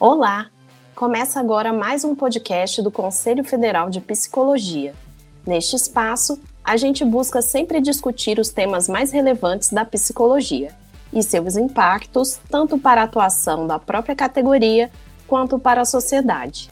Olá! Começa agora mais um podcast do Conselho Federal de Psicologia. Neste espaço, a gente busca sempre discutir os temas mais relevantes da psicologia e seus impactos, tanto para a atuação da própria categoria quanto para a sociedade.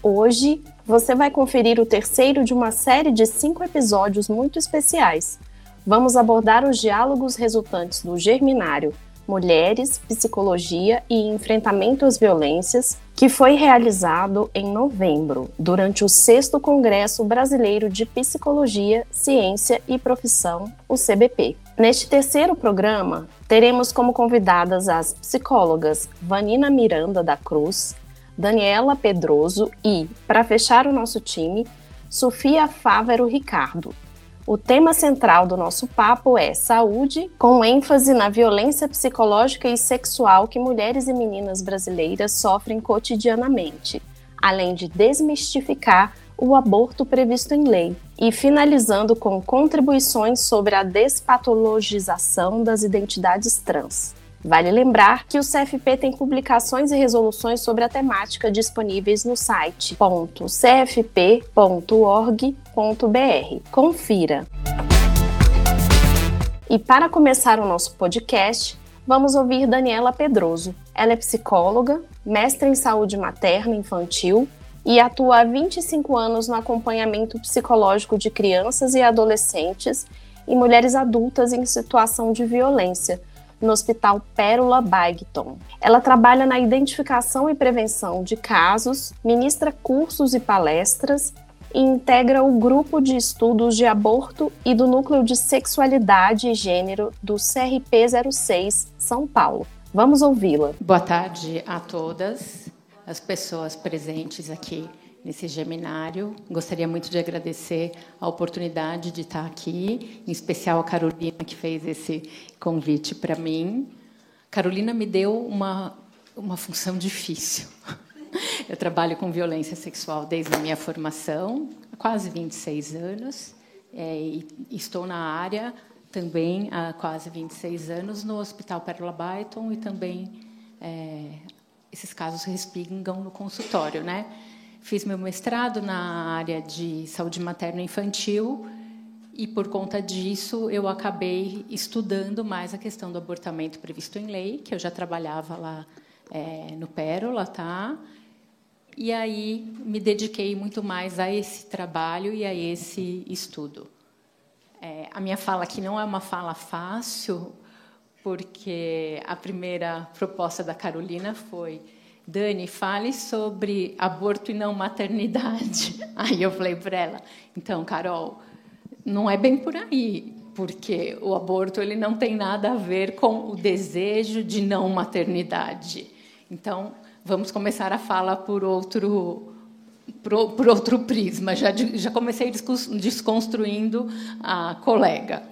Hoje, você vai conferir o terceiro de uma série de cinco episódios muito especiais. Vamos abordar os diálogos resultantes do Germinário Mulheres, Psicologia e Enfrentamento às Violências, que foi realizado em novembro, durante o 6 Congresso Brasileiro de Psicologia, Ciência e Profissão, o CBP. Neste terceiro programa, teremos como convidadas as psicólogas Vanina Miranda da Cruz, Daniela Pedroso e, para fechar o nosso time, Sofia Fávero Ricardo, o tema central do nosso papo é saúde, com ênfase na violência psicológica e sexual que mulheres e meninas brasileiras sofrem cotidianamente, além de desmistificar o aborto previsto em lei, e finalizando com contribuições sobre a despatologização das identidades trans. Vale lembrar que o CFP tem publicações e resoluções sobre a temática disponíveis no site cfp.org.br. Confira! E para começar o nosso podcast, vamos ouvir Daniela Pedroso. Ela é psicóloga, mestre em saúde materna e infantil e atua há 25 anos no acompanhamento psicológico de crianças e adolescentes e mulheres adultas em situação de violência no Hospital Pérola Bagton. Ela trabalha na identificação e prevenção de casos, ministra cursos e palestras e integra o grupo de estudos de aborto e do núcleo de sexualidade e gênero do CRP 06 São Paulo. Vamos ouvi-la. Boa tarde a todas as pessoas presentes aqui nesse seminário. Gostaria muito de agradecer a oportunidade de estar aqui, em especial a Carolina, que fez esse convite para mim. Carolina me deu uma, uma função difícil. Eu trabalho com violência sexual desde a minha formação, há quase 26 anos, é, e estou na área também há quase 26 anos no Hospital Pérola Byton e também é, esses casos respingam no consultório, né? Fiz meu mestrado na área de saúde materno infantil e, por conta disso, eu acabei estudando mais a questão do abortamento previsto em lei, que eu já trabalhava lá é, no Pérola, tá? E aí me dediquei muito mais a esse trabalho e a esse estudo. É, a minha fala aqui não é uma fala fácil, porque a primeira proposta da Carolina foi Dani, fale sobre aborto e não maternidade. Aí eu falei para ela, então, Carol, não é bem por aí, porque o aborto ele não tem nada a ver com o desejo de não maternidade. Então, vamos começar a fala por outro por, por outro prisma. Já já comecei desconstruindo a colega.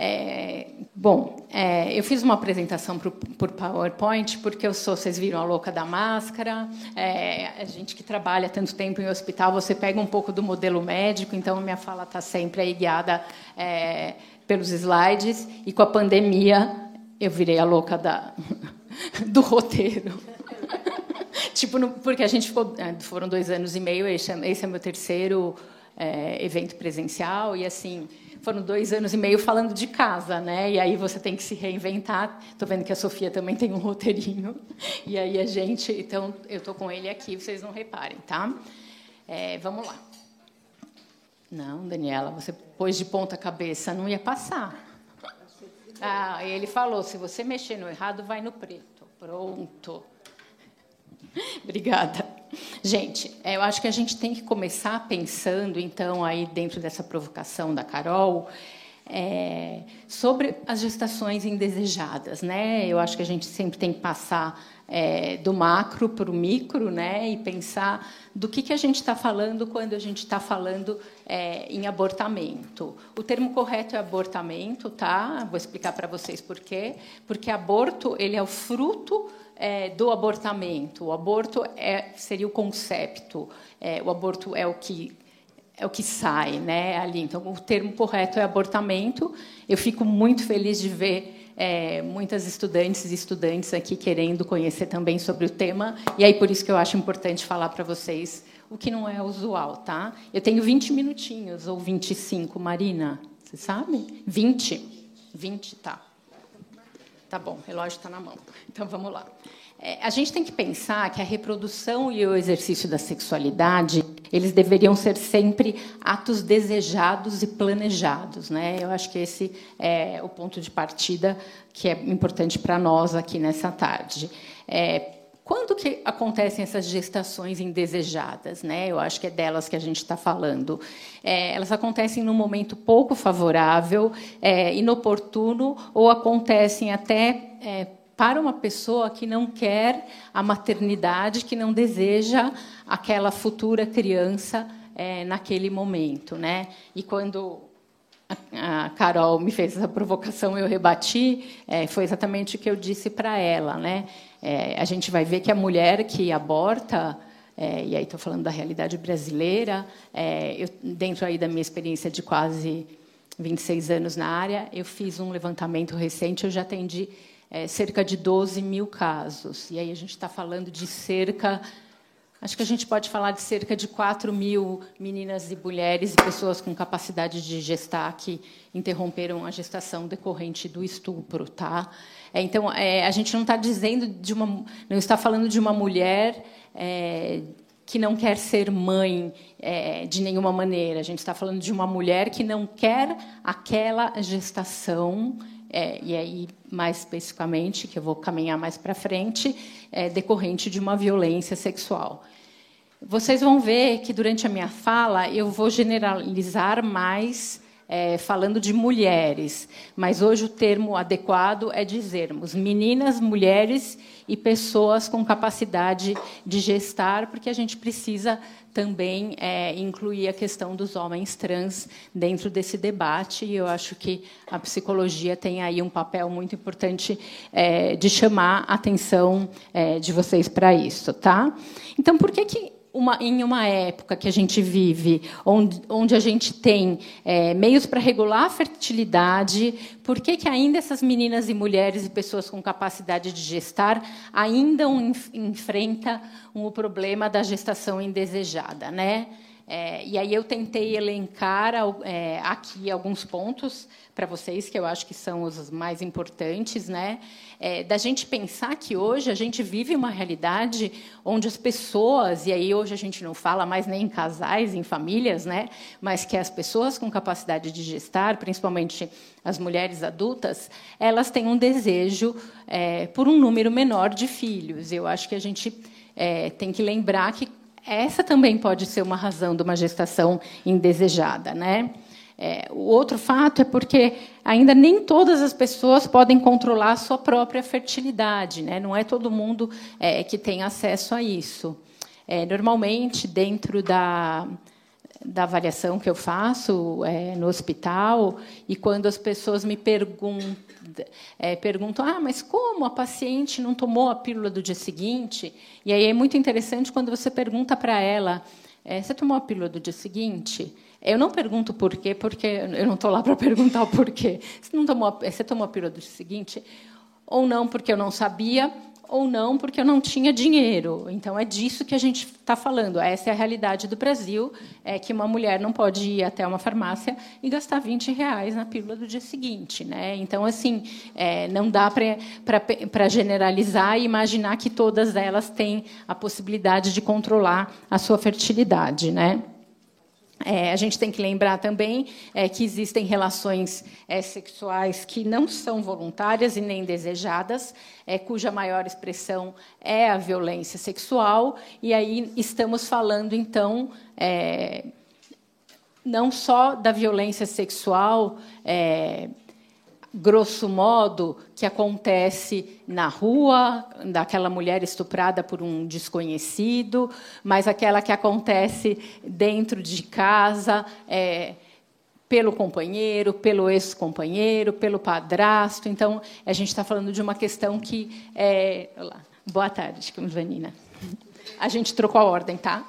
É, bom, é, eu fiz uma apresentação por, por, PowerPoint porque eu sou, vocês viram a louca da máscara. É, a gente que trabalha tanto tempo em hospital, você pega um pouco do modelo médico, então minha fala está sempre aí guiada é, pelos slides. E com a pandemia, eu virei a louca da, do roteiro. tipo, porque a gente ficou, é, foram dois anos e meio. Esse, é, esse é meu terceiro evento presencial e assim foram dois anos e meio falando de casa, né? E aí você tem que se reinventar. Estou vendo que a Sofia também tem um roteirinho. E aí a gente, então eu estou com ele aqui, vocês não reparem, tá? É, vamos lá. Não, Daniela, você pôs de ponta cabeça, não ia passar. Ah, ele falou: se você mexer no errado, vai no preto. Pronto. Obrigada. Gente, é, eu acho que a gente tem que começar pensando, então, aí dentro dessa provocação da Carol, é, sobre as gestações indesejadas, né? Eu acho que a gente sempre tem que passar é, do macro para o micro, né? E pensar do que, que a gente está falando quando a gente está falando é, em abortamento. O termo correto é abortamento, tá? Vou explicar para vocês por quê. Porque aborto ele é o fruto é, do abortamento. O aborto é, seria o concepto, é, o aborto é o que é o que sai, né, ali. Então, o termo correto é abortamento. Eu fico muito feliz de ver é, muitas estudantes e estudantes aqui querendo conhecer também sobre o tema, e aí por isso que eu acho importante falar para vocês o que não é usual, tá? Eu tenho 20 minutinhos ou 25, Marina, você sabe? 20. 20, tá. Tá bom, o relógio está na mão. Então vamos lá. É, a gente tem que pensar que a reprodução e o exercício da sexualidade eles deveriam ser sempre atos desejados e planejados, né? Eu acho que esse é o ponto de partida que é importante para nós aqui nessa tarde. É, quando que acontecem essas gestações indesejadas? Né? Eu acho que é delas que a gente está falando. É, elas acontecem num momento pouco favorável, é, inoportuno, ou acontecem até é, para uma pessoa que não quer a maternidade, que não deseja aquela futura criança é, naquele momento. Né? E quando a Carol me fez essa provocação, eu rebati, é, foi exatamente o que eu disse para ela. Né? É, a gente vai ver que a mulher que aborta, é, e aí estou falando da realidade brasileira, é, eu, dentro aí da minha experiência de quase 26 anos na área, eu fiz um levantamento recente, eu já atendi é, cerca de 12 mil casos. E aí a gente está falando de cerca Acho que a gente pode falar de cerca de 4 mil meninas e mulheres e pessoas com capacidade de gestar que interromperam a gestação decorrente do estupro, tá? É, então, é, a gente não está dizendo de uma, não está falando de uma mulher é, que não quer ser mãe é, de nenhuma maneira. A gente está falando de uma mulher que não quer aquela gestação é, e aí mais especificamente, que eu vou caminhar mais para frente, é decorrente de uma violência sexual. Vocês vão ver que durante a minha fala eu vou generalizar mais é, falando de mulheres, mas hoje o termo adequado é dizermos meninas, mulheres e pessoas com capacidade de gestar, porque a gente precisa também é, incluir a questão dos homens trans dentro desse debate. E eu acho que a psicologia tem aí um papel muito importante é, de chamar a atenção é, de vocês para isso, tá? Então, por que que uma, em uma época que a gente vive, onde, onde a gente tem é, meios para regular a fertilidade, por que, que ainda essas meninas e mulheres e pessoas com capacidade de gestar ainda um, enfrenta o problema da gestação indesejada? Né? É, e aí eu tentei elencar é, aqui alguns pontos para vocês que eu acho que são os mais importantes, né? É, da gente pensar que hoje a gente vive uma realidade onde as pessoas e aí hoje a gente não fala mais nem em casais, em famílias, né? Mas que as pessoas com capacidade de gestar, principalmente as mulheres adultas, elas têm um desejo é, por um número menor de filhos. Eu acho que a gente é, tem que lembrar que essa também pode ser uma razão de uma gestação indesejada, né? É, o outro fato é porque ainda nem todas as pessoas podem controlar a sua própria fertilidade, né? não é todo mundo é, que tem acesso a isso. É, normalmente, dentro da, da avaliação que eu faço é, no hospital, e quando as pessoas me perguntam, é, perguntam, ah, mas como a paciente não tomou a pílula do dia seguinte? E aí é muito interessante quando você pergunta para ela, é, você tomou a pílula do dia seguinte? Eu não pergunto por quê, porque eu não estou lá para perguntar o porquê. Você, não tomou, você tomou a pílula do seguinte? Ou não, porque eu não sabia, ou não, porque eu não tinha dinheiro. Então, é disso que a gente está falando. Essa é a realidade do Brasil, é que uma mulher não pode ir até uma farmácia e gastar 20 reais na pílula do dia seguinte. Né? Então, assim, é, não dá para generalizar e imaginar que todas elas têm a possibilidade de controlar a sua fertilidade. Né? É, a gente tem que lembrar também é, que existem relações é, sexuais que não são voluntárias e nem desejadas, é, cuja maior expressão é a violência sexual, e aí estamos falando, então, é, não só da violência sexual é, grosso modo, que acontece na rua, daquela mulher estuprada por um desconhecido, mas aquela que acontece dentro de casa, é, pelo companheiro, pelo ex-companheiro, pelo padrasto. Então, a gente está falando de uma questão que é. Olá. Boa tarde, Vanina. A gente trocou a ordem, tá?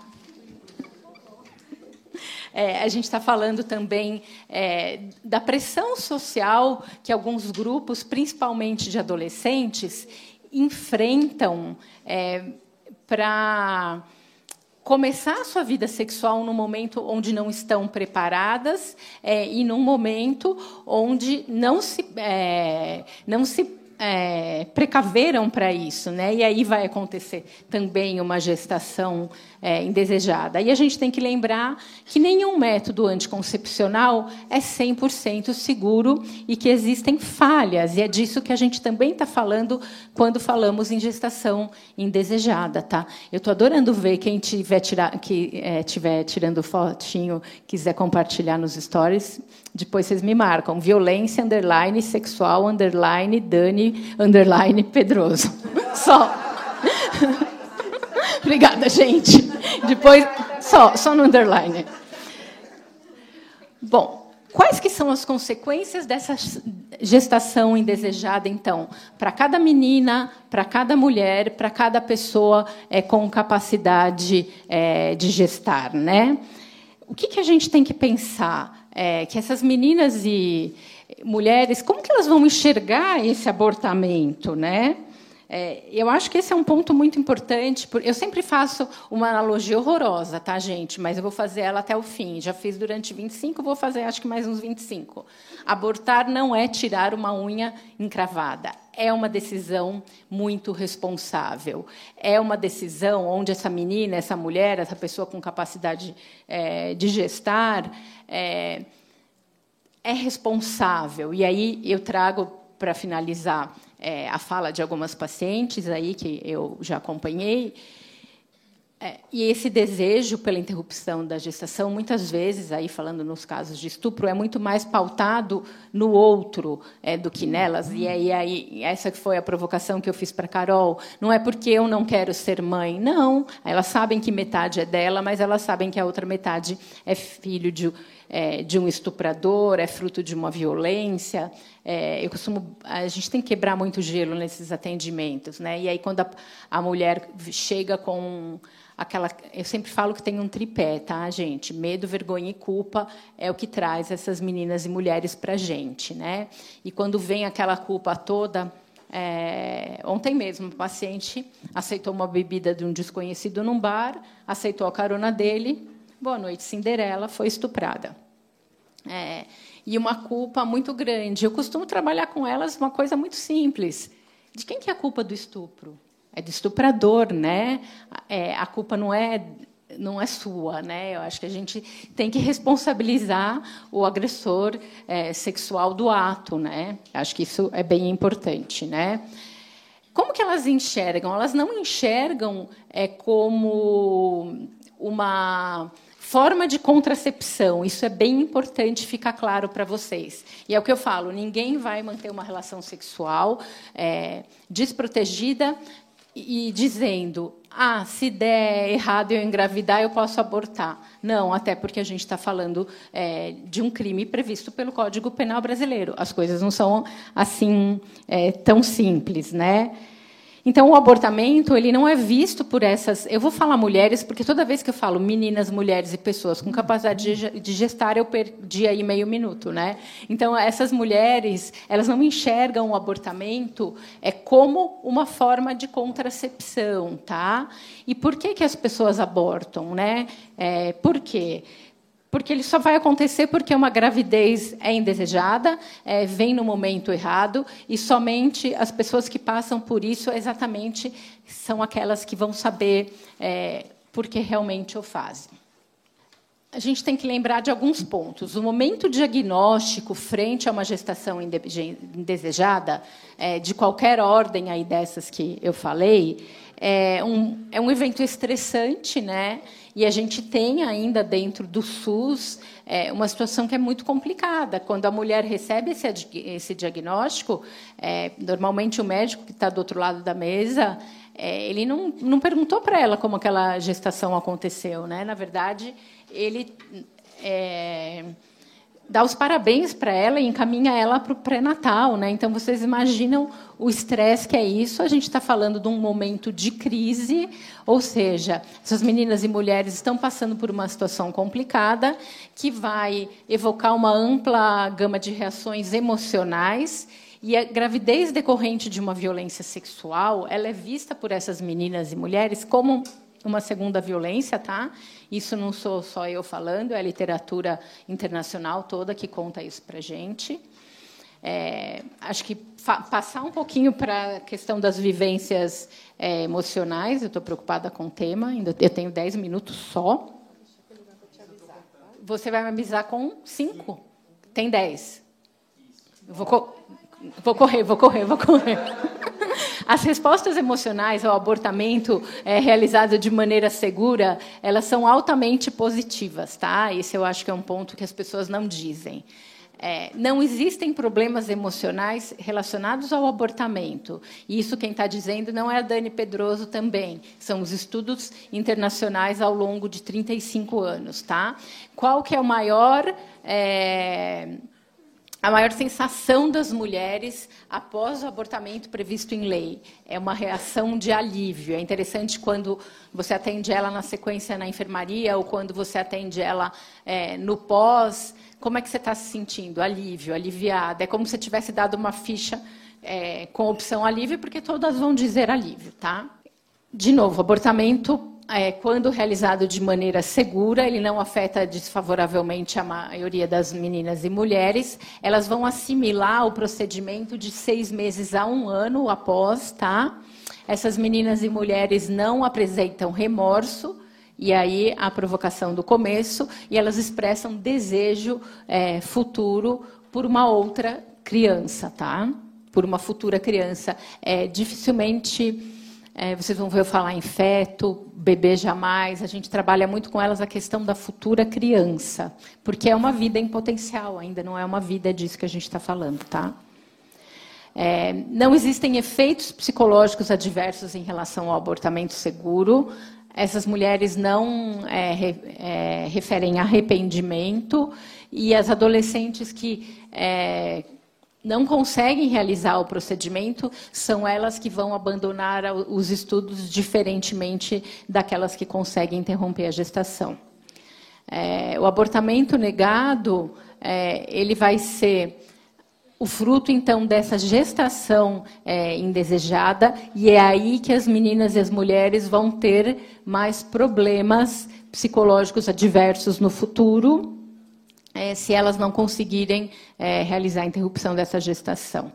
É, a gente está falando também é, da pressão social que alguns grupos, principalmente de adolescentes, enfrentam é, para começar a sua vida sexual num momento onde não estão preparadas é, e num momento onde não se, é, não se é, precaveram para isso, né? E aí vai acontecer também uma gestação é, indesejada. E a gente tem que lembrar que nenhum método anticoncepcional é 100% seguro e que existem falhas. E é disso que a gente também está falando quando falamos em gestação indesejada, tá? Eu estou adorando ver quem tiver tira, que é, tiver tirando fotinho, quiser compartilhar nos stories. Depois vocês me marcam. Violência underline sexual underline Dani underline Pedroso. Só. Obrigada, gente. Depois, só, só no underline. Bom, quais que são as consequências dessa gestação indesejada, então, para cada menina, para cada mulher, para cada pessoa é, com capacidade é, de gestar, né? O que, que a gente tem que pensar? É, que essas meninas e mulheres, como que elas vão enxergar esse abortamento, né? É, eu acho que esse é um ponto muito importante. Eu sempre faço uma analogia horrorosa, tá, gente? Mas eu vou fazer ela até o fim. Já fiz durante 25, vou fazer acho que mais uns 25. Abortar não é tirar uma unha encravada. É uma decisão muito responsável. É uma decisão onde essa menina, essa mulher, essa pessoa com capacidade é, de gestar é, é responsável. E aí eu trago para finalizar é, a fala de algumas pacientes aí que eu já acompanhei. É, e esse desejo pela interrupção da gestação, muitas vezes, aí falando nos casos de estupro, é muito mais pautado no outro é, do que nelas. E aí, aí, essa foi a provocação que eu fiz para Carol. Não é porque eu não quero ser mãe, não. Elas sabem que metade é dela, mas elas sabem que a outra metade é filho de é, de um estuprador, é fruto de uma violência. É, eu costumo, a gente tem que quebrar muito gelo nesses atendimentos, né? E aí quando a, a mulher chega com aquela, eu sempre falo que tem um tripé, tá, gente? Medo, vergonha e culpa é o que traz essas meninas e mulheres para gente, né? E quando vem aquela culpa toda é, ontem mesmo, o paciente aceitou uma bebida de um desconhecido num bar, aceitou a carona dele, Boa noite, Cinderela foi estuprada. É, e uma culpa muito grande. Eu costumo trabalhar com elas uma coisa muito simples. De quem que é a culpa do estupro? É do estuprador, né? É, a culpa não é não é sua, né? Eu acho que a gente tem que responsabilizar o agressor é, sexual do ato, né? Acho que isso é bem importante, né? Como que elas enxergam? Elas não enxergam é, como uma Forma de contracepção, isso é bem importante ficar claro para vocês. E é o que eu falo: ninguém vai manter uma relação sexual é, desprotegida e dizendo, ah, se der errado eu engravidar, eu posso abortar. Não, até porque a gente está falando é, de um crime previsto pelo Código Penal brasileiro. As coisas não são assim é, tão simples, né? Então, o abortamento ele não é visto por essas. Eu vou falar mulheres, porque toda vez que eu falo meninas, mulheres e pessoas com capacidade de gestar, eu perdi aí meio minuto. Né? Então, essas mulheres elas não enxergam o abortamento é como uma forma de contracepção. Tá? E por que, que as pessoas abortam? Né? É, por quê? porque ele só vai acontecer porque uma gravidez é indesejada, é, vem no momento errado, e somente as pessoas que passam por isso exatamente são aquelas que vão saber é, por que realmente o fazem. A gente tem que lembrar de alguns pontos. O momento diagnóstico frente a uma gestação indesejada, é, de qualquer ordem aí dessas que eu falei, é um, é um evento estressante, né? E a gente tem ainda dentro do SUS é, uma situação que é muito complicada. Quando a mulher recebe esse, esse diagnóstico, é, normalmente o médico que está do outro lado da mesa, é, ele não, não perguntou para ela como aquela gestação aconteceu. Né? Na verdade, ele é, dá os parabéns para ela e encaminha ela para o pré-natal. Né? Então, vocês imaginam o estresse que é isso? A gente está falando de um momento de crise, ou seja, essas meninas e mulheres estão passando por uma situação complicada que vai evocar uma ampla gama de reações emocionais. E a gravidez decorrente de uma violência sexual, ela é vista por essas meninas e mulheres como uma segunda violência, tá? Isso não sou só eu falando, é a literatura internacional toda que conta isso para gente. É, acho que passar um pouquinho para a questão das vivências é, emocionais. Eu estou preocupada com o tema. Ainda eu tenho dez minutos só. Você vai me avisar com cinco? Tem dez. vou, co vou correr, vou correr, vou correr. As respostas emocionais ao abortamento é, realizado de maneira segura, elas são altamente positivas, tá? Esse eu acho que é um ponto que as pessoas não dizem. É, não existem problemas emocionais relacionados ao abortamento. E isso quem está dizendo não é a Dani Pedroso também. São os estudos internacionais ao longo de 35 anos. Tá? Qual que é o maior. É, a maior sensação das mulheres após o abortamento previsto em lei é uma reação de alívio. É interessante quando você atende ela na sequência na enfermaria ou quando você atende ela é, no pós. Como é que você está se sentindo? Alívio, aliviada. É como se tivesse dado uma ficha é, com opção alívio, porque todas vão dizer alívio, tá? De novo, abortamento é, quando realizado de maneira segura, ele não afeta desfavoravelmente a maioria das meninas e mulheres. Elas vão assimilar o procedimento de seis meses a um ano após, tá? Essas meninas e mulheres não apresentam remorso, e aí a provocação do começo, e elas expressam desejo é, futuro por uma outra criança, tá? Por uma futura criança. É, dificilmente é, vocês vão ver eu falar em feto, bebê jamais. A gente trabalha muito com elas a questão da futura criança, porque é uma vida em potencial, ainda não é uma vida disso que a gente está falando, tá? É, não existem efeitos psicológicos adversos em relação ao abortamento seguro. Essas mulheres não é, é, referem arrependimento e as adolescentes que é, não conseguem realizar o procedimento são elas que vão abandonar os estudos diferentemente daquelas que conseguem interromper a gestação. É, o abortamento negado, é, ele vai ser o fruto então dessa gestação é, indesejada e é aí que as meninas e as mulheres vão ter mais problemas psicológicos adversos no futuro é, se elas não conseguirem é, realizar a interrupção dessa gestação.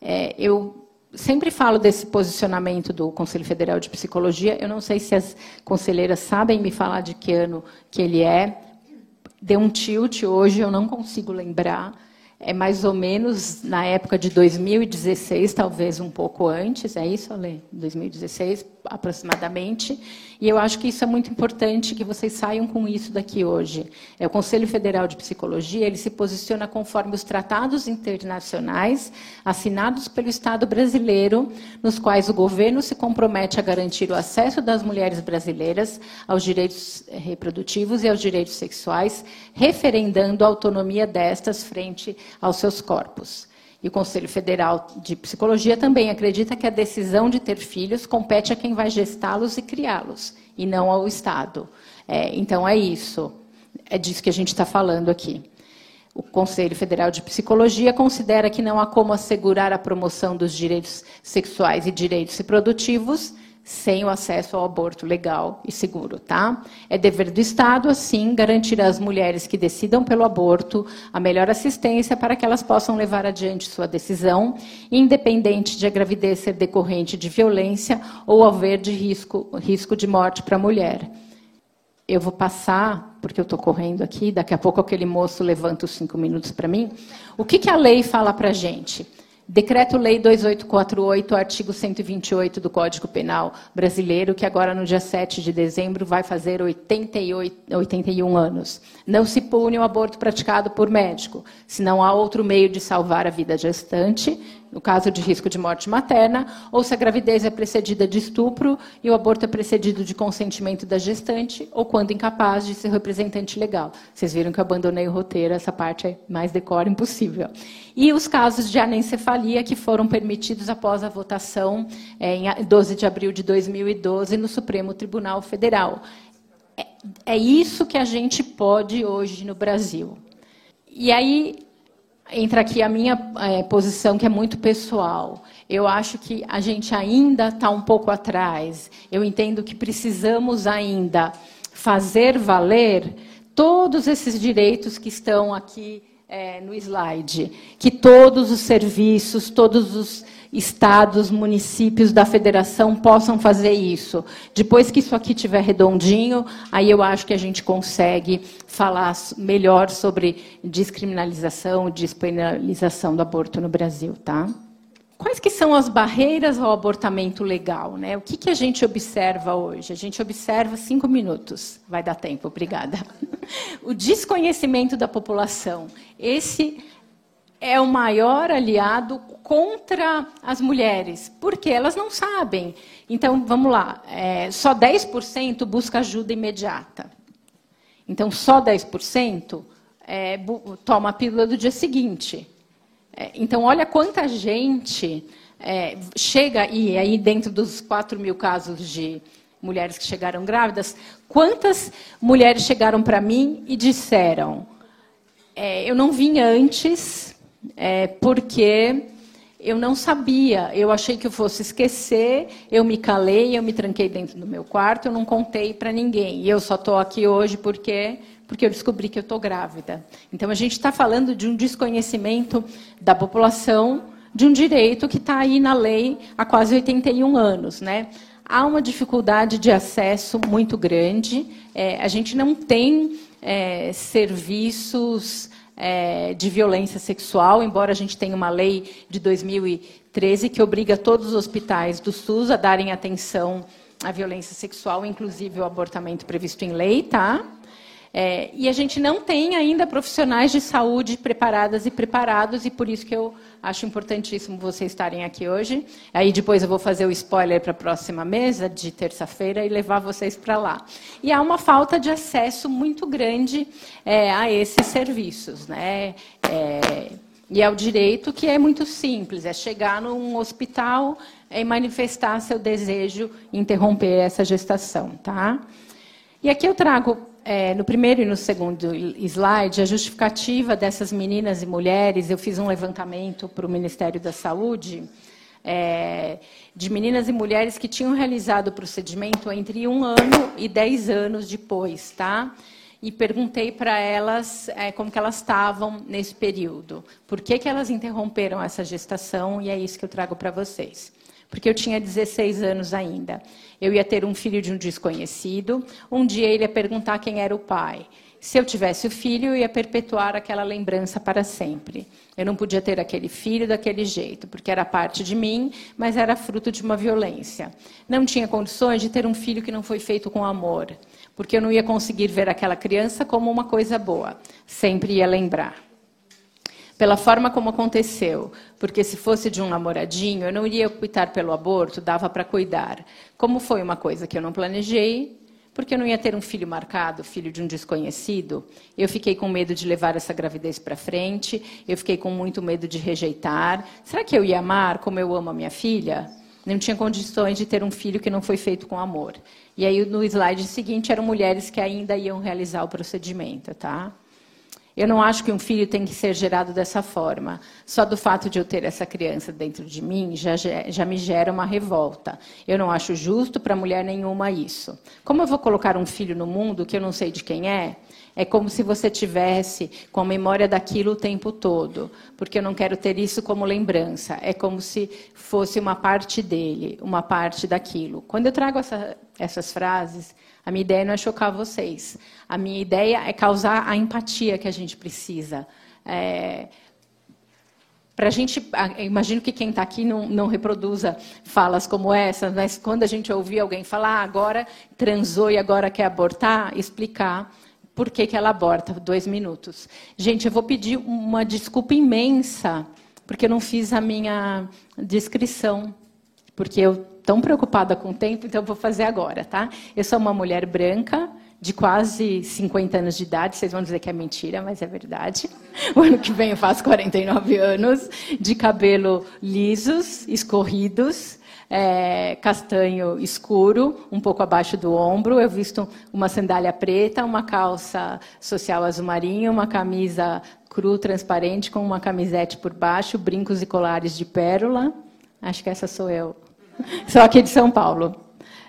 É, eu sempre falo desse posicionamento do Conselho Federal de Psicologia. Eu não sei se as conselheiras sabem me falar de que ano que ele é. Deu um tilt hoje, eu não consigo lembrar é mais ou menos na época de 2016, talvez um pouco antes, é isso, Ale? 2016, aproximadamente. E eu acho que isso é muito importante que vocês saiam com isso daqui hoje. É o Conselho Federal de Psicologia, ele se posiciona conforme os tratados internacionais assinados pelo Estado brasileiro, nos quais o governo se compromete a garantir o acesso das mulheres brasileiras aos direitos reprodutivos e aos direitos sexuais, referendando a autonomia destas frente aos seus corpos. E o Conselho Federal de Psicologia também acredita que a decisão de ter filhos compete a quem vai gestá-los e criá-los, e não ao Estado. É, então, é isso. É disso que a gente está falando aqui. O Conselho Federal de Psicologia considera que não há como assegurar a promoção dos direitos sexuais e direitos reprodutivos sem o acesso ao aborto legal e seguro, tá? É dever do Estado, assim, garantir às mulheres que decidam pelo aborto a melhor assistência para que elas possam levar adiante sua decisão, independente de a gravidez ser decorrente de violência ou haver de risco, risco de morte para a mulher. Eu vou passar, porque eu estou correndo aqui, daqui a pouco aquele moço levanta os cinco minutos para mim. O que, que a lei fala para a gente? Decreto-Lei 2848, artigo 128 do Código Penal brasileiro, que agora no dia 7 de dezembro vai fazer 88, 81 anos. Não se pune o aborto praticado por médico, se não há outro meio de salvar a vida gestante, no caso de risco de morte materna, ou se a gravidez é precedida de estupro e o aborto é precedido de consentimento da gestante, ou quando incapaz de ser representante legal. Vocês viram que eu abandonei o roteiro, essa parte é mais decora impossível. E os casos de anencefalia que foram permitidos após a votação é, em 12 de abril de 2012 no Supremo Tribunal Federal. É, é isso que a gente pode hoje no Brasil. E aí entra aqui a minha é, posição, que é muito pessoal. Eu acho que a gente ainda está um pouco atrás. Eu entendo que precisamos ainda fazer valer todos esses direitos que estão aqui é, no slide. Que todos os serviços, todos os estados, municípios da federação possam fazer isso. Depois que isso aqui estiver redondinho, aí eu acho que a gente consegue falar melhor sobre descriminalização, despenalização do aborto no Brasil, tá? Quais que são as barreiras ao abortamento legal? Né? O que, que a gente observa hoje? A gente observa cinco minutos. Vai dar tempo, obrigada. O desconhecimento da população. Esse é o maior aliado contra as mulheres, porque elas não sabem. Então, vamos lá, é, só 10% busca ajuda imediata. Então, só 10% é, toma a pílula do dia seguinte. É, então, olha quanta gente é, chega, e aí dentro dos 4 mil casos de mulheres que chegaram grávidas, quantas mulheres chegaram para mim e disseram: é, Eu não vim antes é, porque eu não sabia, eu achei que eu fosse esquecer, eu me calei, eu me tranquei dentro do meu quarto, eu não contei para ninguém. E eu só estou aqui hoje porque porque eu descobri que eu estou grávida. Então a gente está falando de um desconhecimento da população de um direito que está aí na lei há quase 81 anos, né? Há uma dificuldade de acesso muito grande. É, a gente não tem é, serviços é, de violência sexual, embora a gente tenha uma lei de 2013 que obriga todos os hospitais do SUS a darem atenção à violência sexual, inclusive o abortamento previsto em lei, tá? É, e a gente não tem ainda profissionais de saúde preparadas e preparados, e por isso que eu acho importantíssimo vocês estarem aqui hoje. Aí depois eu vou fazer o spoiler para a próxima mesa de terça-feira e levar vocês para lá. E há uma falta de acesso muito grande é, a esses serviços. Né? É, e é o direito que é muito simples, é chegar num hospital e manifestar seu desejo interromper essa gestação. Tá? E aqui eu trago é, no primeiro e no segundo slide, a justificativa dessas meninas e mulheres, eu fiz um levantamento para o Ministério da Saúde, é, de meninas e mulheres que tinham realizado o procedimento entre um ano e dez anos depois, tá? E perguntei para elas é, como que elas estavam nesse período. Por que, que elas interromperam essa gestação? E é isso que eu trago para vocês porque eu tinha 16 anos ainda. Eu ia ter um filho de um desconhecido. Um dia ele ia perguntar quem era o pai. Se eu tivesse o filho, eu ia perpetuar aquela lembrança para sempre. Eu não podia ter aquele filho daquele jeito, porque era parte de mim, mas era fruto de uma violência. Não tinha condições de ter um filho que não foi feito com amor, porque eu não ia conseguir ver aquela criança como uma coisa boa. Sempre ia lembrar pela forma como aconteceu, porque se fosse de um namoradinho, eu não iria optar pelo aborto, dava para cuidar. Como foi uma coisa que eu não planejei, porque eu não ia ter um filho marcado, filho de um desconhecido, eu fiquei com medo de levar essa gravidez para frente, eu fiquei com muito medo de rejeitar. Será que eu ia amar como eu amo a minha filha? Não tinha condições de ter um filho que não foi feito com amor. E aí no slide seguinte eram mulheres que ainda iam realizar o procedimento, tá? Eu não acho que um filho tem que ser gerado dessa forma. Só do fato de eu ter essa criança dentro de mim já, já me gera uma revolta. Eu não acho justo para mulher nenhuma isso. Como eu vou colocar um filho no mundo que eu não sei de quem é? É como se você tivesse com a memória daquilo o tempo todo, porque eu não quero ter isso como lembrança. É como se fosse uma parte dele, uma parte daquilo. Quando eu trago essa, essas frases, a minha ideia não é chocar vocês. A minha ideia é causar a empatia que a gente precisa. É, para a gente, imagino que quem está aqui não, não, reproduza falas como essa, mas quando a gente ouvir alguém falar, ah, agora transou e agora quer abortar, explicar por que, que ela aborta, dois minutos. Gente, eu vou pedir uma desculpa imensa porque eu não fiz a minha descrição, porque eu tão preocupada com o tempo, então vou fazer agora, tá? Eu sou uma mulher branca, de quase 50 anos de idade, vocês vão dizer que é mentira, mas é verdade. O ano que vem eu faço 49 anos, de cabelo lisos, escorridos, é, castanho escuro, um pouco abaixo do ombro. Eu visto uma sandália preta, uma calça social azul marinho, uma camisa cru transparente com uma camisete por baixo, brincos e colares de pérola. Acho que essa sou eu. Sou aqui de São Paulo.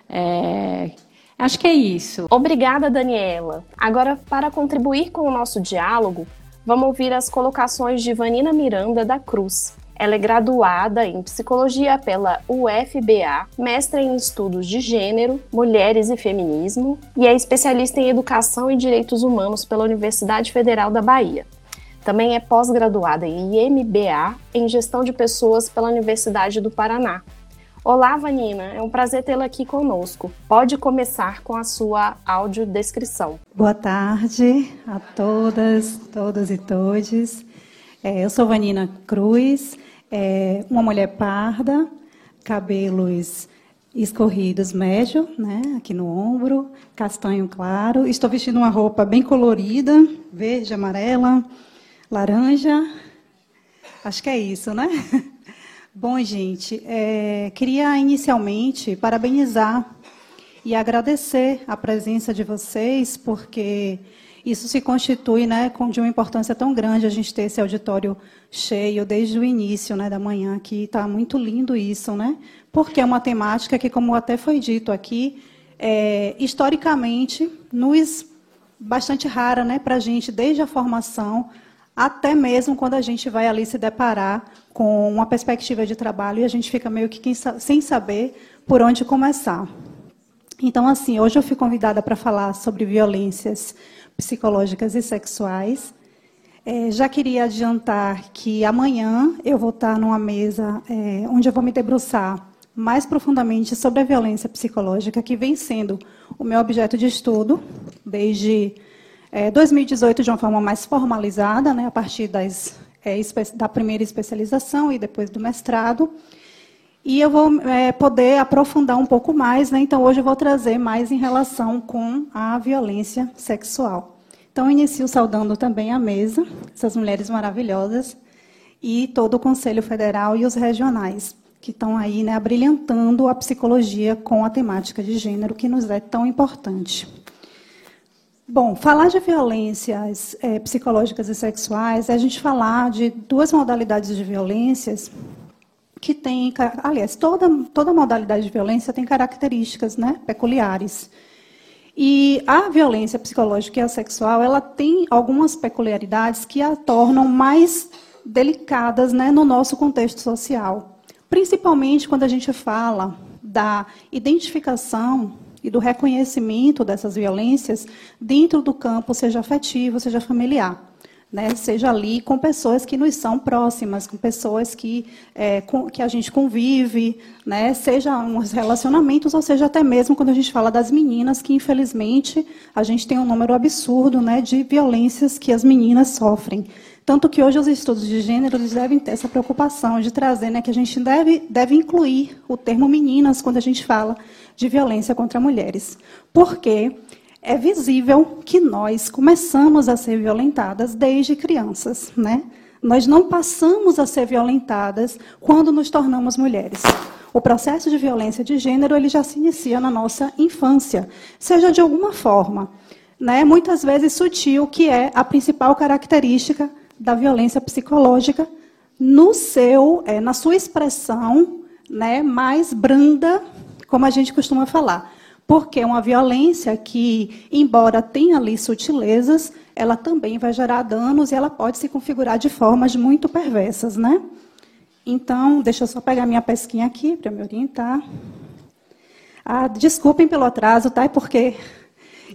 É, Acho que é isso. Obrigada, Daniela. Agora, para contribuir com o nosso diálogo, vamos ouvir as colocações de Vanina Miranda da Cruz. Ela é graduada em psicologia pela UFBA, mestra em estudos de gênero, mulheres e feminismo e é especialista em educação e direitos humanos pela Universidade Federal da Bahia. Também é pós-graduada em IMBA em gestão de pessoas pela Universidade do Paraná Olá, Vanina, é um prazer tê-la aqui conosco. Pode começar com a sua audiodescrição. Boa tarde a todas, todos e todes. É, eu sou Vanina Cruz, é, uma mulher parda, cabelos escorridos médio, né, aqui no ombro, castanho claro. Estou vestindo uma roupa bem colorida, verde, amarela, laranja. Acho que é isso, né? Bom, gente, é, queria inicialmente parabenizar e agradecer a presença de vocês, porque isso se constitui né, de uma importância tão grande a gente ter esse auditório cheio desde o início né, da manhã, que está muito lindo isso, né? Porque é uma temática que, como até foi dito aqui, é, historicamente nos bastante rara né, para a gente, desde a formação até mesmo quando a gente vai ali se deparar com uma perspectiva de trabalho e a gente fica meio que sem saber por onde começar. Então, assim, hoje eu fui convidada para falar sobre violências psicológicas e sexuais. É, já queria adiantar que amanhã eu vou estar numa mesa é, onde eu vou me debruçar mais profundamente sobre a violência psicológica, que vem sendo o meu objeto de estudo desde é, 2018, de uma forma mais formalizada, né, a partir das, é, da primeira especialização e depois do mestrado. E eu vou é, poder aprofundar um pouco mais, né? então hoje eu vou trazer mais em relação com a violência sexual. Então, inicio saudando também a mesa, essas mulheres maravilhosas, e todo o Conselho Federal e os regionais, que estão aí né, abrilhantando a psicologia com a temática de gênero, que nos é tão importante. Bom, falar de violências é, psicológicas e sexuais é a gente falar de duas modalidades de violências que têm, aliás, toda, toda modalidade de violência tem características né, peculiares. E a violência psicológica e a sexual, ela tem algumas peculiaridades que a tornam mais delicadas né, no nosso contexto social. Principalmente quando a gente fala da identificação e do reconhecimento dessas violências dentro do campo, seja afetivo, seja familiar. Né, seja ali com pessoas que nos são próximas, com pessoas que, é, com, que a gente convive, né, seja uns relacionamentos, ou seja até mesmo quando a gente fala das meninas, que infelizmente a gente tem um número absurdo né, de violências que as meninas sofrem. Tanto que hoje os estudos de gênero eles devem ter essa preocupação de trazer né, que a gente deve, deve incluir o termo meninas quando a gente fala de violência contra mulheres. Porque é visível que nós começamos a ser violentadas desde crianças, né? Nós não passamos a ser violentadas quando nos tornamos mulheres. O processo de violência de gênero ele já se inicia na nossa infância, seja de alguma forma, né? Muitas vezes sutil, que é a principal característica da violência psicológica no seu, é, na sua expressão, né, mais branda como a gente costuma falar. Porque é uma violência que, embora tenha ali sutilezas, ela também vai gerar danos e ela pode se configurar de formas muito perversas, né? Então, deixa eu só pegar minha pesquinha aqui para me orientar. Ah, desculpem pelo atraso, tá? É porque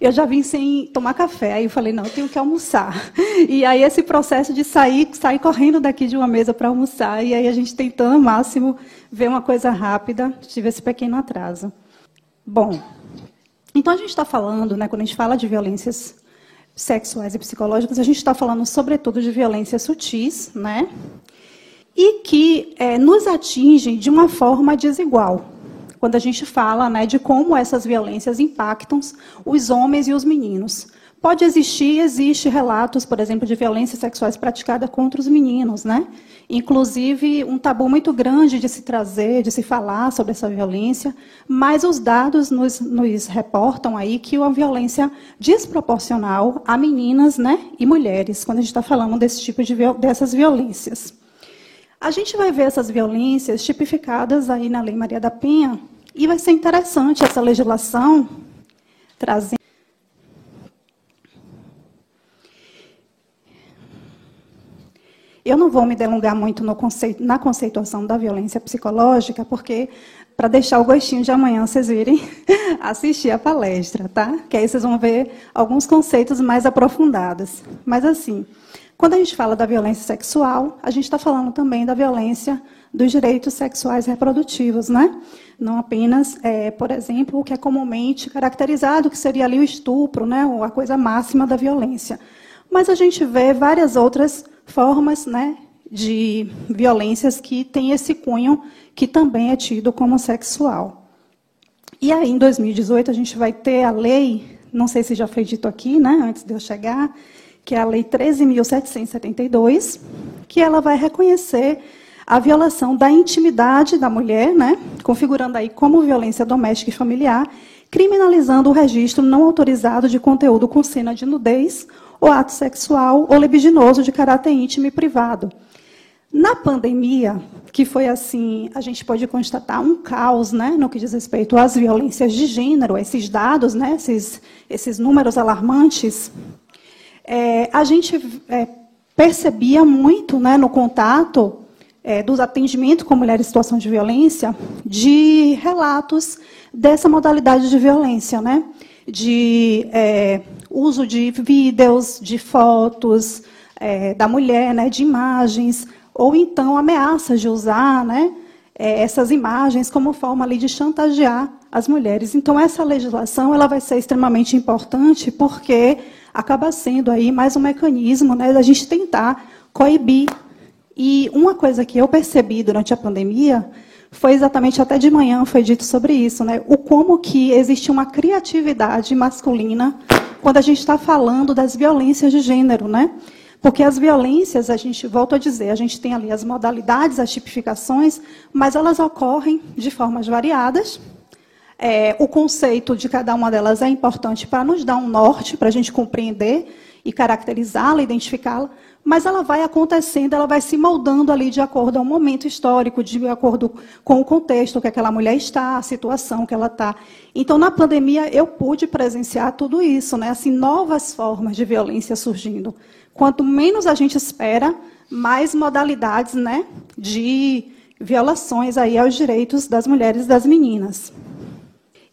eu já vim sem tomar café. Aí eu falei, não, eu tenho que almoçar. E aí esse processo de sair, sair correndo daqui de uma mesa para almoçar, e aí a gente tentando ao máximo ver uma coisa rápida, tive esse pequeno atraso. Bom, então a gente está falando, né, quando a gente fala de violências sexuais e psicológicas, a gente está falando sobretudo de violências sutis, né? e que é, nos atingem de uma forma desigual. Quando a gente fala né, de como essas violências impactam os homens e os meninos. Pode existir, existe relatos, por exemplo, de violências sexuais praticadas contra os meninos, né? Inclusive, um tabu muito grande de se trazer, de se falar sobre essa violência, mas os dados nos, nos reportam aí que uma violência desproporcional a meninas né, e mulheres, quando a gente está falando desse tipo de dessas violências. A gente vai ver essas violências tipificadas aí na Lei Maria da Penha, e vai ser interessante essa legislação trazendo. Eu não vou me delongar muito conceito, na conceituação da violência psicológica, porque para deixar o gostinho de amanhã vocês virem assistir a palestra, tá? Que aí vocês vão ver alguns conceitos mais aprofundados. Mas assim, quando a gente fala da violência sexual, a gente está falando também da violência dos direitos sexuais reprodutivos, né? Não apenas, é, por exemplo, o que é comumente caracterizado, que seria ali o estupro, né? Ou a coisa máxima da violência. Mas a gente vê várias outras formas né, de violências que têm esse cunho que também é tido como sexual. E aí, em 2018, a gente vai ter a lei, não sei se já foi dito aqui, né, antes de eu chegar, que é a Lei 13.772, que ela vai reconhecer a violação da intimidade da mulher, né, configurando aí como violência doméstica e familiar, criminalizando o registro não autorizado de conteúdo com cena de nudez ou ato sexual ou libidinoso de caráter íntimo e privado. Na pandemia, que foi assim, a gente pode constatar um caos, né, no que diz respeito às violências de gênero, esses dados, né, esses, esses números alarmantes, é, a gente é, percebia muito, né, no contato é, dos atendimentos com mulheres em situação de violência, de relatos dessa modalidade de violência, né, de é, uso de vídeos, de fotos é, da mulher, né, de imagens, ou então ameaças de usar né, é, essas imagens como forma ali de chantagear as mulheres. Então, essa legislação ela vai ser extremamente importante porque acaba sendo aí mais um mecanismo né, da gente tentar coibir. E uma coisa que eu percebi durante a pandemia foi exatamente até de manhã foi dito sobre isso, né? O como que existe uma criatividade masculina quando a gente está falando das violências de gênero, né? Porque as violências, a gente volta a dizer, a gente tem ali as modalidades, as tipificações, mas elas ocorrem de formas variadas. É, o conceito de cada uma delas é importante para nos dar um norte, para a gente compreender e caracterizá-la, identificá-la, mas ela vai acontecendo, ela vai se moldando ali de acordo ao momento histórico, de acordo com o contexto que aquela mulher está, a situação que ela está. Então, na pandemia, eu pude presenciar tudo isso, né? Assim, novas formas de violência surgindo. Quanto menos a gente espera, mais modalidades, né, de violações aí aos direitos das mulheres e das meninas.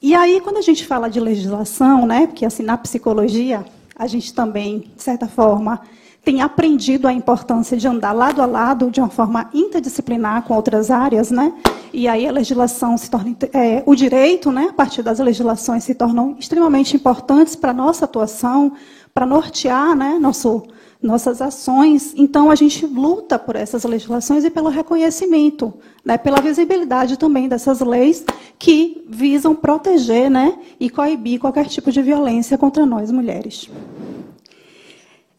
E aí, quando a gente fala de legislação, né, porque assim na psicologia a gente também, de certa forma, tem aprendido a importância de andar lado a lado de uma forma interdisciplinar com outras áreas, né? E aí a legislação se torna, é, o direito, né, a partir das legislações se tornam extremamente importantes para nossa atuação, para nortear, né, nosso, nossas ações. Então a gente luta por essas legislações e pelo reconhecimento, né, pela visibilidade também dessas leis que visam proteger, né, e coibir qualquer tipo de violência contra nós mulheres.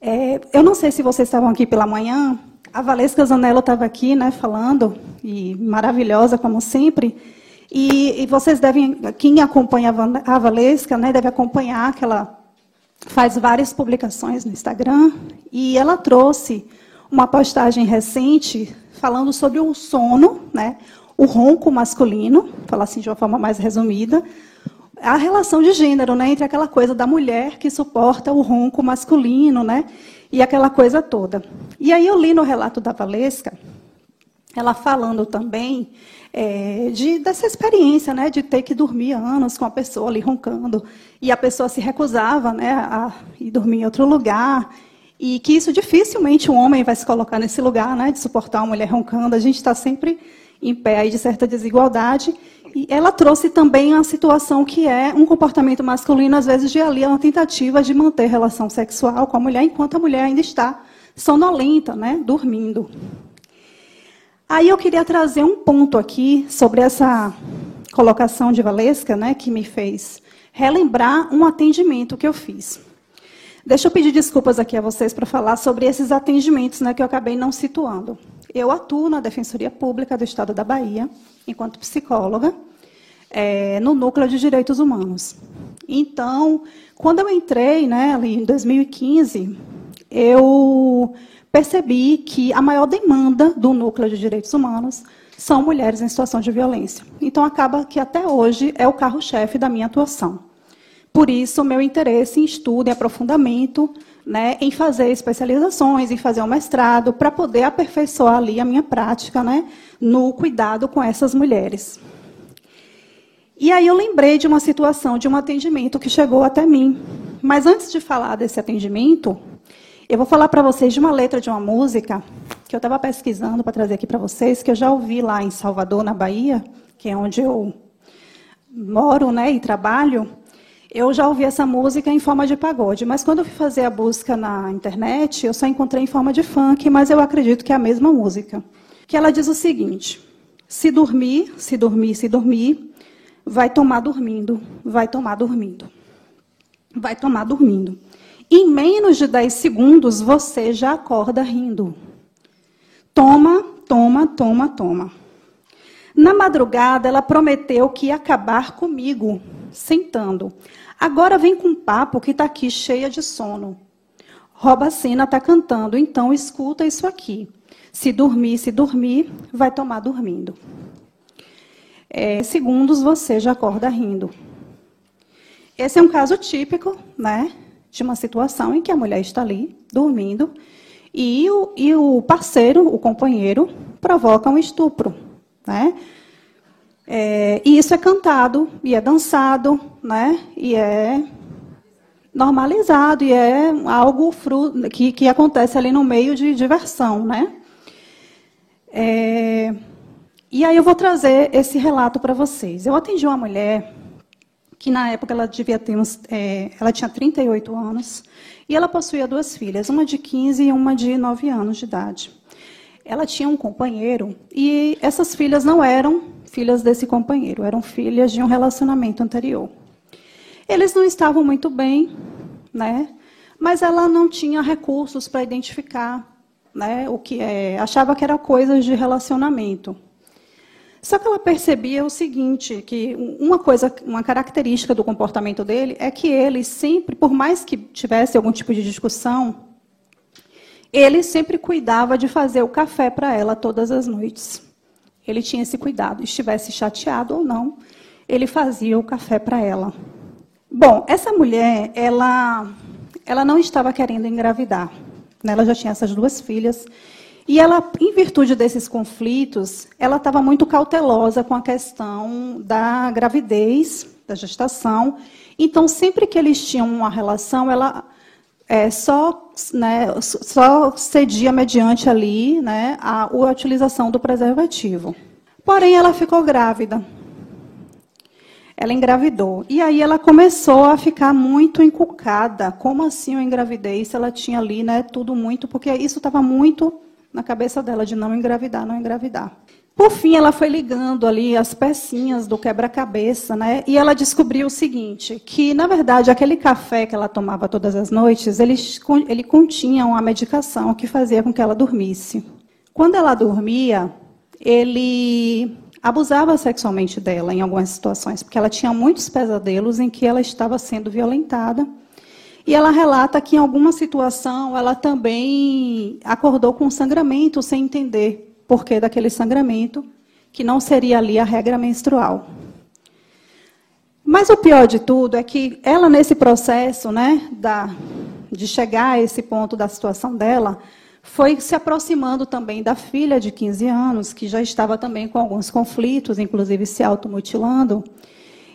É, eu não sei se vocês estavam aqui pela manhã, a Valesca Zanello estava aqui, né, falando, e maravilhosa como sempre. E, e vocês devem, quem acompanha a Valesca, né, deve acompanhar que ela faz várias publicações no Instagram, e ela trouxe uma postagem recente falando sobre o sono, né, o ronco masculino, falar assim de uma forma mais resumida, a relação de gênero, né, entre aquela coisa da mulher que suporta o ronco masculino, né, e aquela coisa toda. E aí eu li no relato da Valesca, ela falando também é, de, dessa experiência, né, de ter que dormir anos com a pessoa ali roncando, e a pessoa se recusava, né, a ir dormir em outro lugar, e que isso dificilmente um homem vai se colocar nesse lugar, né, de suportar uma mulher roncando. A gente está sempre em pé aí de certa desigualdade. E ela trouxe também uma situação que é um comportamento masculino, às vezes, de ali, uma tentativa de manter relação sexual com a mulher, enquanto a mulher ainda está sonolenta, né, dormindo. Aí eu queria trazer um ponto aqui sobre essa colocação de Valesca, né, que me fez relembrar um atendimento que eu fiz. Deixa eu pedir desculpas aqui a vocês para falar sobre esses atendimentos né, que eu acabei não situando. Eu atuo na Defensoria Pública do Estado da Bahia, enquanto psicóloga, é, no Núcleo de Direitos Humanos. Então, quando eu entrei né, ali em 2015, eu percebi que a maior demanda do Núcleo de Direitos Humanos são mulheres em situação de violência. Então, acaba que até hoje é o carro-chefe da minha atuação. Por isso, o meu interesse em estudo e aprofundamento né, em fazer especializações, em fazer um mestrado, para poder aperfeiçoar ali a minha prática né, no cuidado com essas mulheres. E aí eu lembrei de uma situação, de um atendimento que chegou até mim. Mas antes de falar desse atendimento, eu vou falar para vocês de uma letra de uma música que eu estava pesquisando para trazer aqui para vocês, que eu já ouvi lá em Salvador, na Bahia, que é onde eu moro né, e trabalho. Eu já ouvi essa música em forma de pagode, mas quando eu fui fazer a busca na internet, eu só encontrei em forma de funk, mas eu acredito que é a mesma música. Que ela diz o seguinte: Se dormir, se dormir, se dormir, vai tomar dormindo, vai tomar dormindo. Vai tomar dormindo. Em menos de 10 segundos você já acorda rindo. Toma, toma, toma, toma. Na madrugada ela prometeu que ia acabar comigo, sentando. Agora vem com papo que está aqui cheia de sono. Robacena está cantando, então escuta isso aqui. Se dormir, se dormir, vai tomar dormindo. É, segundos você já acorda rindo. Esse é um caso típico, né, de uma situação em que a mulher está ali dormindo e o, e o parceiro, o companheiro, provoca um estupro, né? É, e isso é cantado, e é dançado, né? e é normalizado, e é algo que, que acontece ali no meio de diversão. Né? É, e aí eu vou trazer esse relato para vocês. Eu atendi uma mulher que na época ela devia ter uns, é, ela tinha 38 anos, e ela possuía duas filhas, uma de 15 e uma de 9 anos de idade. Ela tinha um companheiro, e essas filhas não eram filhas desse companheiro, eram filhas de um relacionamento anterior. Eles não estavam muito bem, né? Mas ela não tinha recursos para identificar, né, o que é, achava que era coisas de relacionamento. Só que ela percebia o seguinte, que uma coisa, uma característica do comportamento dele é que ele sempre, por mais que tivesse algum tipo de discussão, ele sempre cuidava de fazer o café para ela todas as noites. Ele tinha esse cuidado, estivesse chateado ou não, ele fazia o café para ela. Bom, essa mulher, ela, ela não estava querendo engravidar. Né? Ela já tinha essas duas filhas. E ela, em virtude desses conflitos, ela estava muito cautelosa com a questão da gravidez, da gestação. Então, sempre que eles tinham uma relação, ela é, só, né, só cedia mediante ali né, a, a utilização do preservativo. Porém, ela ficou grávida. Ela engravidou. E aí ela começou a ficar muito encucada. Como assim eu engravidei? Se ela tinha ali né, tudo muito, porque isso estava muito na cabeça dela de não engravidar, não engravidar. Por fim, ela foi ligando ali as pecinhas do quebra-cabeça, né? E ela descobriu o seguinte, que na verdade aquele café que ela tomava todas as noites, ele, ele continha uma medicação que fazia com que ela dormisse. Quando ela dormia, ele abusava sexualmente dela em algumas situações, porque ela tinha muitos pesadelos em que ela estava sendo violentada. E ela relata que em alguma situação ela também acordou com sangramento sem entender porquê daquele sangramento, que não seria ali a regra menstrual. Mas o pior de tudo é que ela, nesse processo né, da, de chegar a esse ponto da situação dela, foi se aproximando também da filha de 15 anos, que já estava também com alguns conflitos, inclusive se automutilando,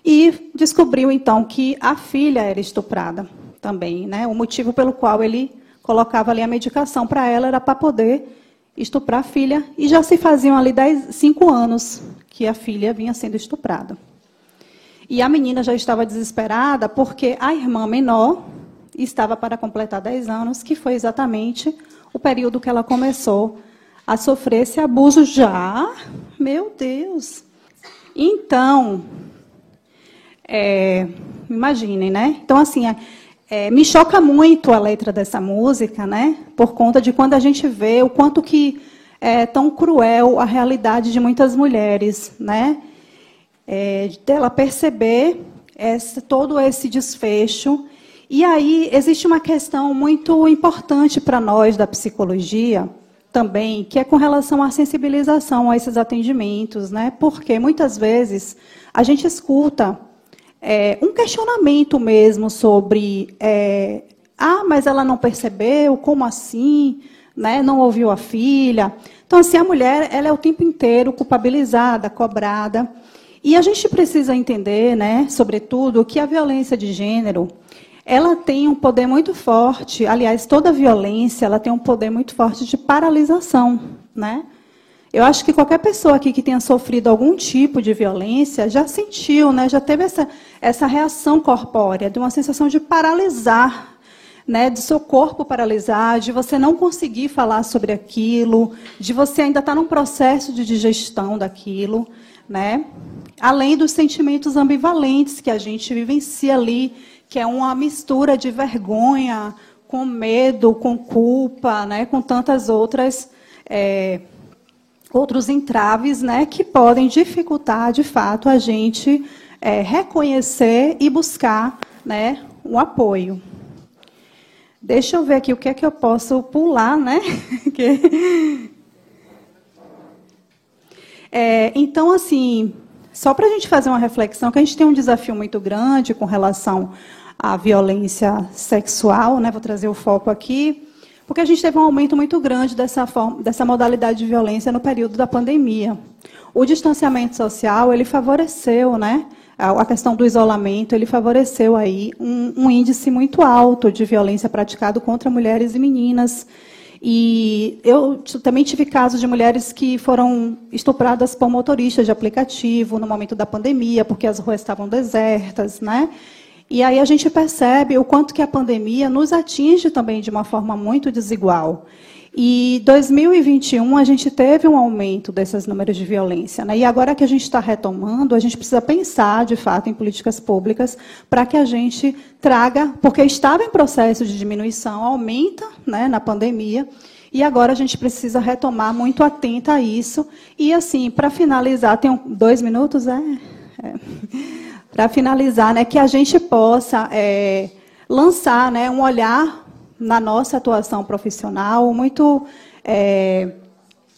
e descobriu então que a filha era estuprada também. Né? O motivo pelo qual ele colocava ali a medicação para ela era para poder estuprar a filha, e já se faziam ali 10, 5 anos que a filha vinha sendo estuprada. E a menina já estava desesperada porque a irmã menor estava para completar 10 anos, que foi exatamente o período que ela começou a sofrer esse abuso já. Meu Deus! Então, é, imaginem, né? Então, assim, é, me choca muito a letra dessa música, né? Por conta de quando a gente vê o quanto que é tão cruel a realidade de muitas mulheres, né? É, dela perceber esse, todo esse desfecho. E aí existe uma questão muito importante para nós da psicologia, também, que é com relação à sensibilização a esses atendimentos, né? Porque muitas vezes a gente escuta é, um questionamento mesmo sobre é, ah, mas ela não percebeu, como assim? Né? Não ouviu a filha. Então, assim, a mulher ela é o tempo inteiro culpabilizada, cobrada. E a gente precisa entender, né, sobretudo, que a violência de gênero ela tem um poder muito forte, aliás, toda violência, ela tem um poder muito forte de paralisação, né? Eu acho que qualquer pessoa aqui que tenha sofrido algum tipo de violência já sentiu, né, já teve essa, essa reação corpórea, de uma sensação de paralisar, né, de seu corpo paralisar, de você não conseguir falar sobre aquilo, de você ainda estar num processo de digestão daquilo, né? Além dos sentimentos ambivalentes que a gente vivencia ali que é uma mistura de vergonha com medo, com culpa, né, com tantas outras é, outros entraves, né, que podem dificultar, de fato, a gente é, reconhecer e buscar, né, um apoio. Deixa eu ver aqui o que é que eu posso pular, né? é, então, assim, só para a gente fazer uma reflexão, que a gente tem um desafio muito grande com relação à violência sexual, né? vou trazer o foco aqui, porque a gente teve um aumento muito grande dessa, forma, dessa modalidade de violência no período da pandemia. O distanciamento social, ele favoreceu, né? a questão do isolamento, ele favoreceu aí um, um índice muito alto de violência praticado contra mulheres e meninas. E eu também tive casos de mulheres que foram estupradas por motoristas de aplicativo no momento da pandemia, porque as ruas estavam desertas, né? E aí a gente percebe o quanto que a pandemia nos atinge também de uma forma muito desigual. E 2021 a gente teve um aumento desses números de violência. Né? E agora que a gente está retomando, a gente precisa pensar, de fato, em políticas públicas para que a gente traga, porque estava em processo de diminuição, aumenta né, na pandemia, e agora a gente precisa retomar muito atenta a isso. E assim, para finalizar, tem dois minutos, é. é para finalizar, né, que a gente possa é, lançar né, um olhar na nossa atuação profissional muito é,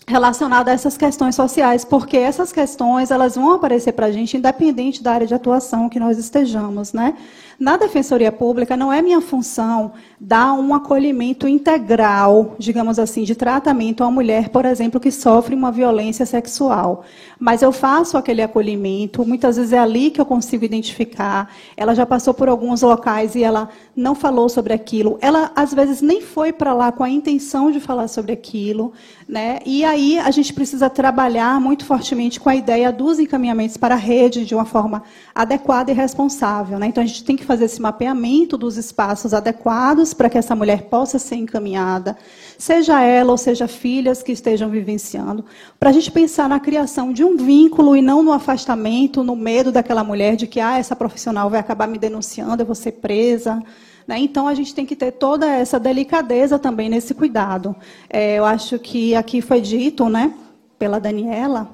relacionado a essas questões sociais, porque essas questões elas vão aparecer para a gente independente da área de atuação que nós estejamos, né? Na Defensoria Pública, não é minha função dar um acolhimento integral, digamos assim, de tratamento à mulher, por exemplo, que sofre uma violência sexual. Mas eu faço aquele acolhimento, muitas vezes é ali que eu consigo identificar. Ela já passou por alguns locais e ela não falou sobre aquilo. Ela, às vezes, nem foi para lá com a intenção de falar sobre aquilo. Né? E aí a gente precisa trabalhar muito fortemente com a ideia dos encaminhamentos para a rede de uma forma adequada e responsável. Né? Então, a gente tem que fazer esse mapeamento dos espaços adequados para que essa mulher possa ser encaminhada, seja ela ou seja filhas que estejam vivenciando, para a gente pensar na criação de um vínculo e não no afastamento, no medo daquela mulher de que ah, essa profissional vai acabar me denunciando, eu vou ser presa. Né? Então, a gente tem que ter toda essa delicadeza também nesse cuidado. É, eu acho que aqui foi dito né, pela Daniela.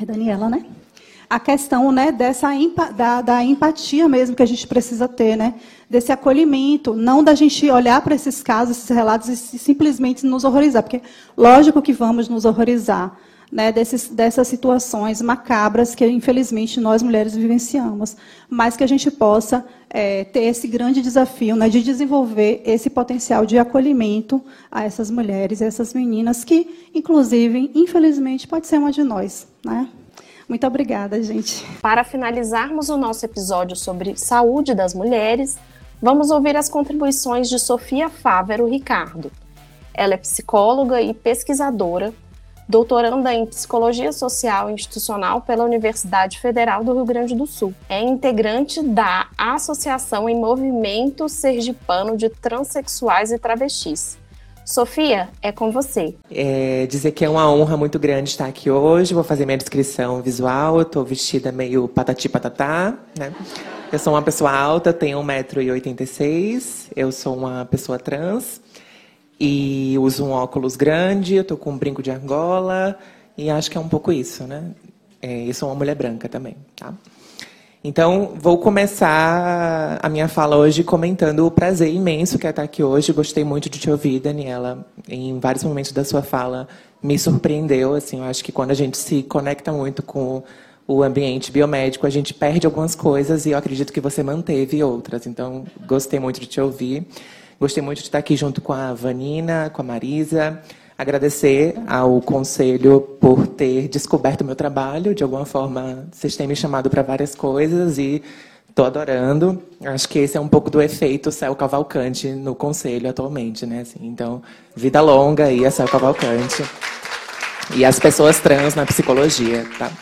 É Daniela, né? A questão né, dessa da, da, empatia mesmo que a gente precisa ter, né, desse acolhimento, não da gente olhar para esses casos, esses relatos e simplesmente nos horrorizar, porque lógico que vamos nos horrorizar né, desses, dessas situações macabras que infelizmente nós mulheres vivenciamos, mas que a gente possa é, ter esse grande desafio né, de desenvolver esse potencial de acolhimento a essas mulheres, essas meninas que, inclusive, infelizmente, pode ser uma de nós, né? Muito obrigada, gente. Para finalizarmos o nosso episódio sobre saúde das mulheres, vamos ouvir as contribuições de Sofia Fávero Ricardo. Ela é psicóloga e pesquisadora, doutoranda em Psicologia Social Institucional pela Universidade Federal do Rio Grande do Sul. É integrante da Associação em Movimento Sergipano de Transsexuais e Travestis Sofia, é com você. É, dizer que é uma honra muito grande estar aqui hoje. Vou fazer minha descrição visual. Eu estou vestida meio patati patatá, né? Eu sou uma pessoa alta, tenho 1,86m. Eu sou uma pessoa trans e uso um óculos grande. Eu estou com um brinco de argola e acho que é um pouco isso, né? É, eu sou uma mulher branca também, tá? Então, vou começar a minha fala hoje comentando o prazer imenso que é estar aqui hoje. Gostei muito de te ouvir, Daniela. Em vários momentos da sua fala, me surpreendeu. Assim, eu acho que quando a gente se conecta muito com o ambiente biomédico, a gente perde algumas coisas e eu acredito que você manteve outras. Então, gostei muito de te ouvir. Gostei muito de estar aqui junto com a Vanina, com a Marisa. Agradecer ao Conselho por ter descoberto o meu trabalho. De alguma forma, vocês têm me chamado para várias coisas e estou adorando. Acho que esse é um pouco do efeito Céu Cavalcante no Conselho atualmente. Né? Assim, então, vida longa e a Céu Cavalcante. E as pessoas trans na psicologia. Tá?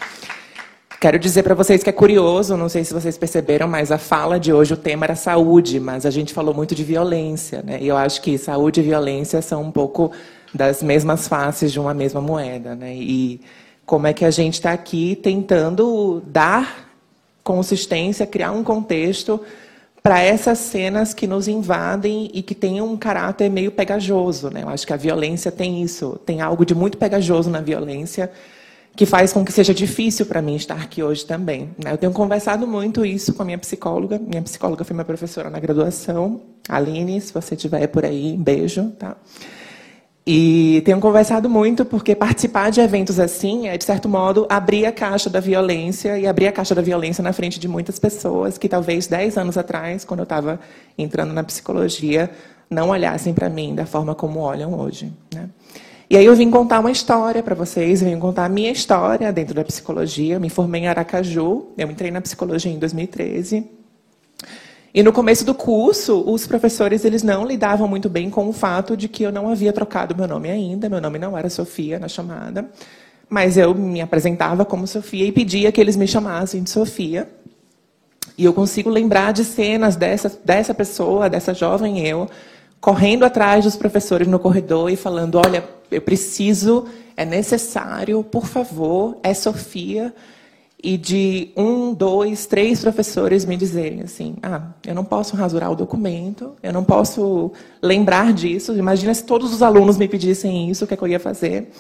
Quero dizer para vocês que é curioso, não sei se vocês perceberam, mas a fala de hoje, o tema era saúde, mas a gente falou muito de violência. Né? E eu acho que saúde e violência são um pouco das mesmas faces de uma mesma moeda. Né? E como é que a gente está aqui tentando dar consistência, criar um contexto para essas cenas que nos invadem e que têm um caráter meio pegajoso. Né? Eu acho que a violência tem isso, tem algo de muito pegajoso na violência que faz com que seja difícil para mim estar aqui hoje também. Né? Eu tenho conversado muito isso com a minha psicóloga. Minha psicóloga foi minha professora na graduação. Aline, se você estiver por aí, beijo. Tá? E tenho conversado muito porque participar de eventos assim é, de certo modo, abrir a caixa da violência e abrir a caixa da violência na frente de muitas pessoas que talvez 10 anos atrás, quando eu estava entrando na psicologia, não olhassem para mim da forma como olham hoje. Né? E aí eu vim contar uma história para vocês, vim contar a minha história dentro da psicologia. Eu me formei em Aracaju, eu entrei na psicologia em 2013. E no começo do curso, os professores eles não lidavam muito bem com o fato de que eu não havia trocado meu nome ainda, meu nome não era Sofia na chamada, mas eu me apresentava como Sofia e pedia que eles me chamassem de Sofia. E eu consigo lembrar de cenas dessa, dessa pessoa, dessa jovem eu, correndo atrás dos professores no corredor e falando: olha, eu preciso, é necessário, por favor, é Sofia e de um, dois, três professores me dizerem assim: ah, eu não posso rasurar o documento, eu não posso lembrar disso. Imagina se todos os alunos me pedissem isso, o que, é que eu ia fazer?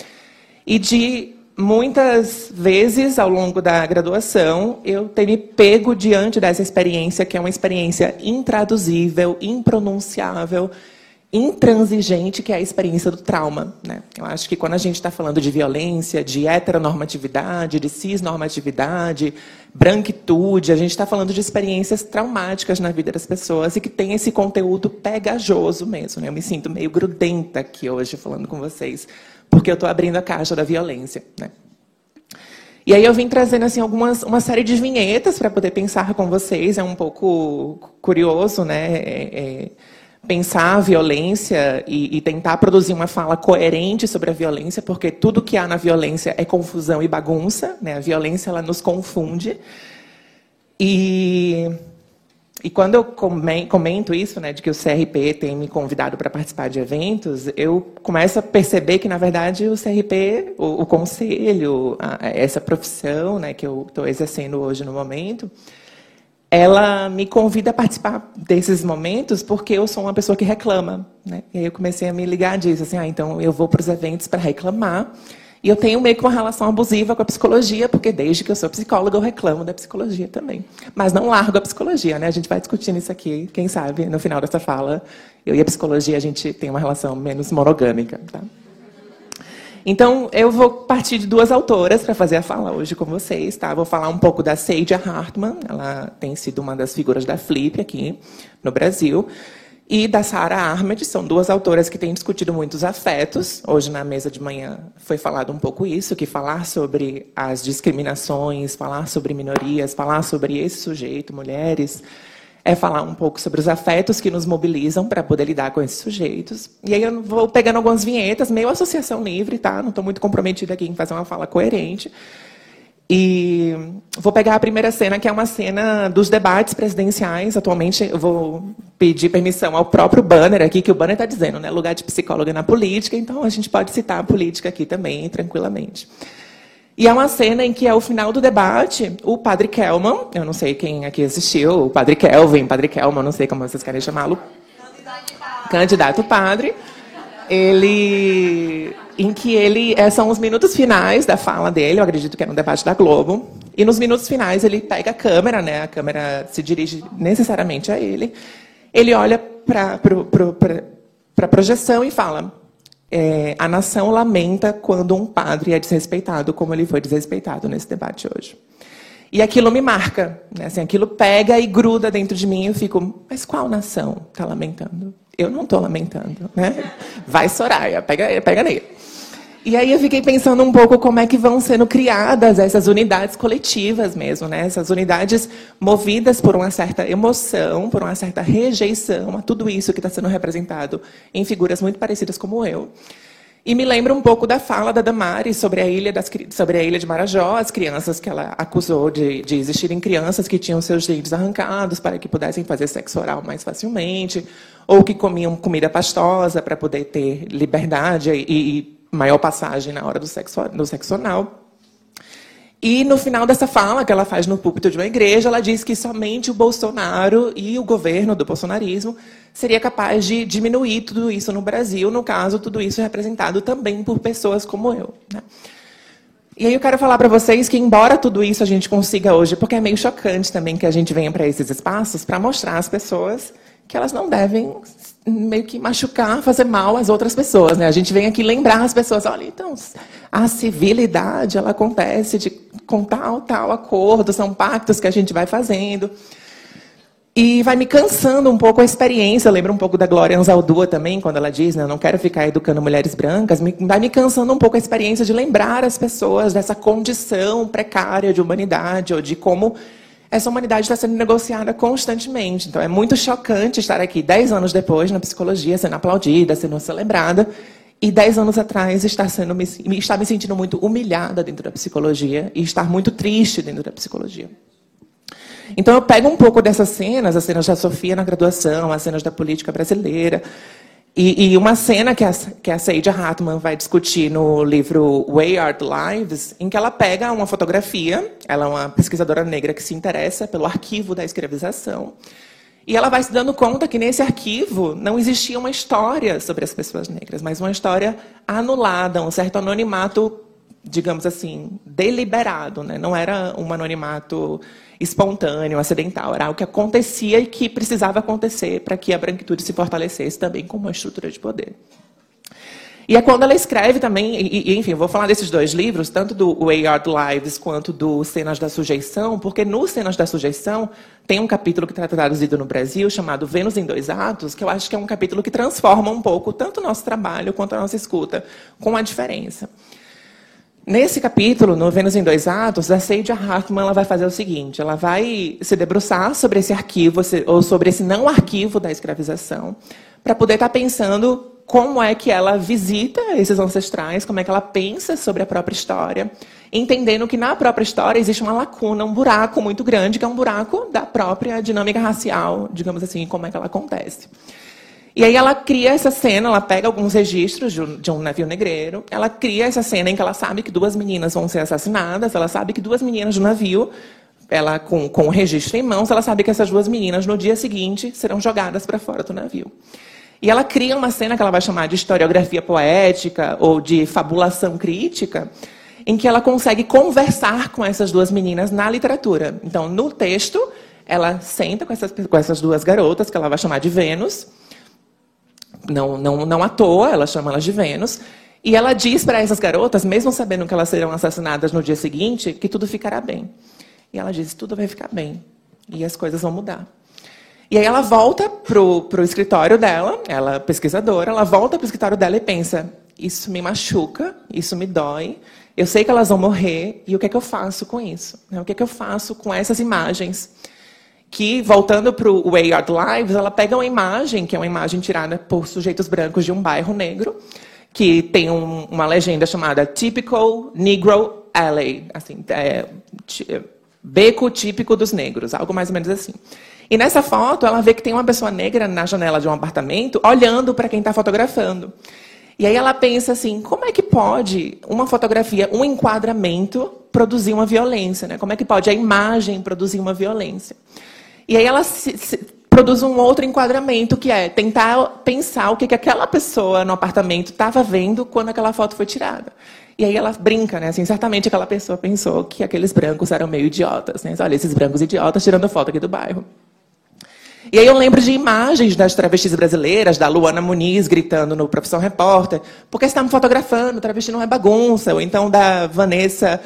E de muitas vezes ao longo da graduação eu ter me pego diante dessa experiência, que é uma experiência intraduzível, impronunciável intransigente que é a experiência do trauma. Né? Eu acho que quando a gente está falando de violência, de heteronormatividade, de cisnormatividade, branquitude, a gente está falando de experiências traumáticas na vida das pessoas e que tem esse conteúdo pegajoso mesmo. Né? Eu me sinto meio grudenta aqui hoje falando com vocês, porque eu estou abrindo a caixa da violência. Né? E aí eu vim trazendo assim algumas uma série de vinhetas para poder pensar com vocês. É um pouco curioso, né? É, é, pensar a violência e, e, tentar produzir uma fala coerente sobre a violência, porque tudo que há na violência é confusão e bagunça, né? A violência ela nos confunde. E, e quando eu comento isso, né, de que o CRP tem me convidado para participar de eventos, eu começo a perceber que na verdade o CRP, o, o conselho, a, essa profissão, né, que eu estou exercendo hoje no momento, ela me convida a participar desses momentos porque eu sou uma pessoa que reclama. Né? E aí eu comecei a me ligar disso, assim, ah, então eu vou para os eventos para reclamar. E eu tenho meio que uma relação abusiva com a psicologia, porque desde que eu sou psicóloga eu reclamo da psicologia também. Mas não largo a psicologia, né? A gente vai discutindo isso aqui, quem sabe, no final dessa fala, eu e a psicologia a gente tem uma relação menos monogâmica, tá? Então, eu vou partir de duas autoras para fazer a fala hoje com vocês. Tá? Vou falar um pouco da Seidia Hartman, ela tem sido uma das figuras da Flip aqui no Brasil. E da Sarah Ahmed, são duas autoras que têm discutido muitos afetos. Hoje, na mesa de manhã, foi falado um pouco isso, que falar sobre as discriminações, falar sobre minorias, falar sobre esse sujeito, mulheres, é falar um pouco sobre os afetos que nos mobilizam para poder lidar com esses sujeitos. E aí eu vou pegando algumas vinhetas, meio associação livre, tá? Não estou muito comprometida aqui em fazer uma fala coerente. E vou pegar a primeira cena, que é uma cena dos debates presidenciais. Atualmente, eu vou pedir permissão ao próprio banner aqui, que o banner está dizendo, né? Lugar de psicóloga na política, então a gente pode citar a política aqui também, tranquilamente. E é uma cena em que, ao final do debate, o padre Kelman, eu não sei quem aqui assistiu, o padre Kelvin, padre Kelman, não sei como vocês querem chamá-lo. Candidato padre. Ele. Em que ele. É, são os minutos finais da fala dele, eu acredito que é no debate da Globo. E nos minutos finais ele pega a câmera, né? A câmera se dirige necessariamente a ele. Ele olha para a projeção e fala: é, a nação lamenta quando um padre é desrespeitado, como ele foi desrespeitado nesse debate hoje. E aquilo me marca, né? assim, aquilo pega e gruda dentro de mim e eu fico, mas qual nação está lamentando? Eu não estou lamentando. Né? Vai Soraya, pega, pega nele. E aí eu fiquei pensando um pouco como é que vão sendo criadas essas unidades coletivas mesmo, né? Essas unidades movidas por uma certa emoção, por uma certa rejeição a tudo isso que está sendo representado em figuras muito parecidas como eu. E me lembra um pouco da fala da Damari sobre a ilha, das, sobre a ilha de Marajó, as crianças que ela acusou de, de existirem crianças que tinham seus dentes arrancados para que pudessem fazer sexo oral mais facilmente, ou que comiam comida pastosa para poder ter liberdade e, e maior passagem na hora do sexo, do sexo anal. E no final dessa fala que ela faz no púlpito de uma igreja, ela diz que somente o Bolsonaro e o governo do bolsonarismo seria capaz de diminuir tudo isso no Brasil, no caso, tudo isso representado também por pessoas como eu. Né? E aí eu quero falar para vocês que, embora tudo isso a gente consiga hoje, porque é meio chocante também que a gente venha para esses espaços para mostrar às pessoas que elas não devem meio que machucar, fazer mal às outras pessoas, né? A gente vem aqui lembrar as pessoas, olha, então, a civilidade, ela acontece de, com tal, tal acordo, são pactos que a gente vai fazendo. E vai me cansando um pouco a experiência. Eu lembro um pouco da Glória Anzaldúa também, quando ela diz, né, eu não quero ficar educando mulheres brancas. Vai me cansando um pouco a experiência de lembrar as pessoas dessa condição precária de humanidade, ou de como essa humanidade está sendo negociada constantemente. Então, é muito chocante estar aqui, dez anos depois, na psicologia, sendo aplaudida, sendo celebrada, e dez anos atrás estar, sendo, me, estar me sentindo muito humilhada dentro da psicologia e estar muito triste dentro da psicologia. Então, eu pego um pouco dessas cenas, as cenas da Sofia na graduação, as cenas da política brasileira, e, e, uma cena que a, que a Sage Hartman vai discutir no livro Way Art Lives, em que ela pega uma fotografia, ela é uma pesquisadora negra que se interessa pelo arquivo da escravização, e ela vai se dando conta que nesse arquivo não existia uma história sobre as pessoas negras, mas uma história anulada, um certo anonimato, digamos assim, deliberado. Né? Não era um anonimato espontâneo, acidental. Era algo que acontecia e que precisava acontecer para que a branquitude se fortalecesse também como uma estrutura de poder. E é quando ela escreve também, e, e, enfim, vou falar desses dois livros, tanto do Way Art Lives quanto do Cenas da Sujeição, porque no Cenas da Sujeição tem um capítulo que está traduzido no Brasil chamado Vênus em Dois Atos, que eu acho que é um capítulo que transforma um pouco tanto o nosso trabalho quanto a nossa escuta, com a diferença. Nesse capítulo, no Vênus em Dois Atos, a Sage Hartman ela vai fazer o seguinte: ela vai se debruçar sobre esse arquivo, ou sobre esse não arquivo da escravização, para poder estar tá pensando como é que ela visita esses ancestrais, como é que ela pensa sobre a própria história, entendendo que na própria história existe uma lacuna, um buraco muito grande, que é um buraco da própria dinâmica racial, digamos assim, como é que ela acontece. E aí ela cria essa cena, ela pega alguns registros de um, navio negreiro, ela cria essa cena em que ela sabe que duas meninas vão ser assassinadas, ela sabe que duas meninas do navio, ela com, com o registro em mãos, ela sabe que essas duas meninas no dia seguinte serão jogadas para fora do navio. E ela cria uma cena que ela vai chamar de historiografia poética ou de fabulação crítica, em que ela consegue conversar com essas duas meninas na literatura. Então, no texto, ela senta com essas, com essas duas garotas, que ela vai chamar de Vênus, não, não, não à toa, ela chama elas de Vênus. E ela diz para essas garotas, mesmo sabendo que elas serão assassinadas no dia seguinte, que tudo ficará bem. E ela diz: tudo vai ficar bem. E as coisas vão mudar. E aí ela volta para o escritório dela, ela é pesquisadora, ela volta para o escritório dela e pensa: isso me machuca, isso me dói, eu sei que elas vão morrer, e o que é que eu faço com isso? O que é que eu faço com essas imagens? Que, voltando para o Way Art Lives, ela pega uma imagem, que é uma imagem tirada por sujeitos brancos de um bairro negro, que tem um, uma legenda chamada Typical Negro alley, assim, é, beco típico dos negros, algo mais ou menos assim. E nessa foto, ela vê que tem uma pessoa negra na janela de um apartamento, olhando para quem está fotografando. E aí ela pensa assim: como é que pode uma fotografia, um enquadramento, produzir uma violência? Né? Como é que pode a imagem produzir uma violência? E aí ela se, se, produz um outro enquadramento, que é tentar pensar o que, que aquela pessoa no apartamento estava vendo quando aquela foto foi tirada. E aí ela brinca, né? Assim, certamente aquela pessoa pensou que aqueles brancos eram meio idiotas. Né? Olha, esses brancos idiotas tirando foto aqui do bairro. E aí eu lembro de imagens das travestis brasileiras, da Luana Muniz gritando no Profissão Repórter, porque estavam fotografando, travesti não é bagunça, ou então da Vanessa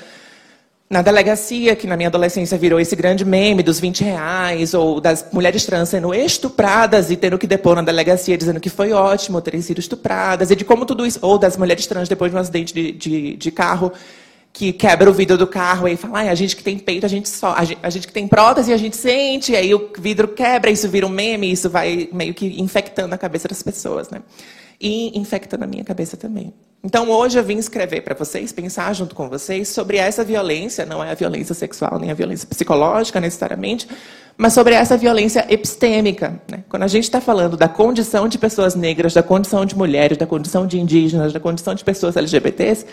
na delegacia, que na minha adolescência virou esse grande meme dos 20 reais, ou das mulheres trans sendo estupradas e tendo que depor na delegacia dizendo que foi ótimo terem sido estupradas, e de como tudo isso, ou das mulheres trans depois de um acidente de, de, de carro, que quebra o vidro do carro e fala, a gente que tem peito, a gente só, a gente, a gente que tem prótese, a gente sente, aí o vidro quebra, isso vira um meme, isso vai meio que infectando a cabeça das pessoas, né? E infectando a minha cabeça também. Então, hoje eu vim escrever para vocês, pensar junto com vocês sobre essa violência, não é a violência sexual nem a violência psicológica necessariamente, mas sobre essa violência epistêmica. Né? Quando a gente está falando da condição de pessoas negras, da condição de mulheres, da condição de indígenas, da condição de pessoas LGBTs,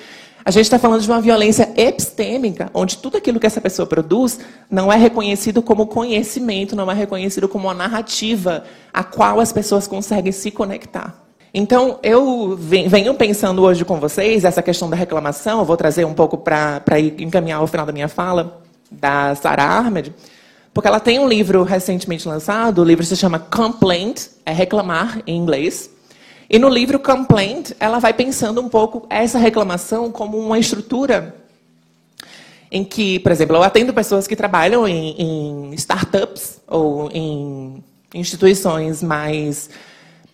a gente está falando de uma violência epistêmica, onde tudo aquilo que essa pessoa produz não é reconhecido como conhecimento, não é reconhecido como uma narrativa a qual as pessoas conseguem se conectar. Então, eu venho pensando hoje com vocês essa questão da reclamação, vou trazer um pouco para encaminhar ao final da minha fala, da Sarah Ahmed, porque ela tem um livro recentemente lançado, o livro se chama Complaint, é reclamar em inglês, e no livro Complaint, ela vai pensando um pouco essa reclamação como uma estrutura em que, por exemplo, eu atendo pessoas que trabalham em, em startups ou em instituições mais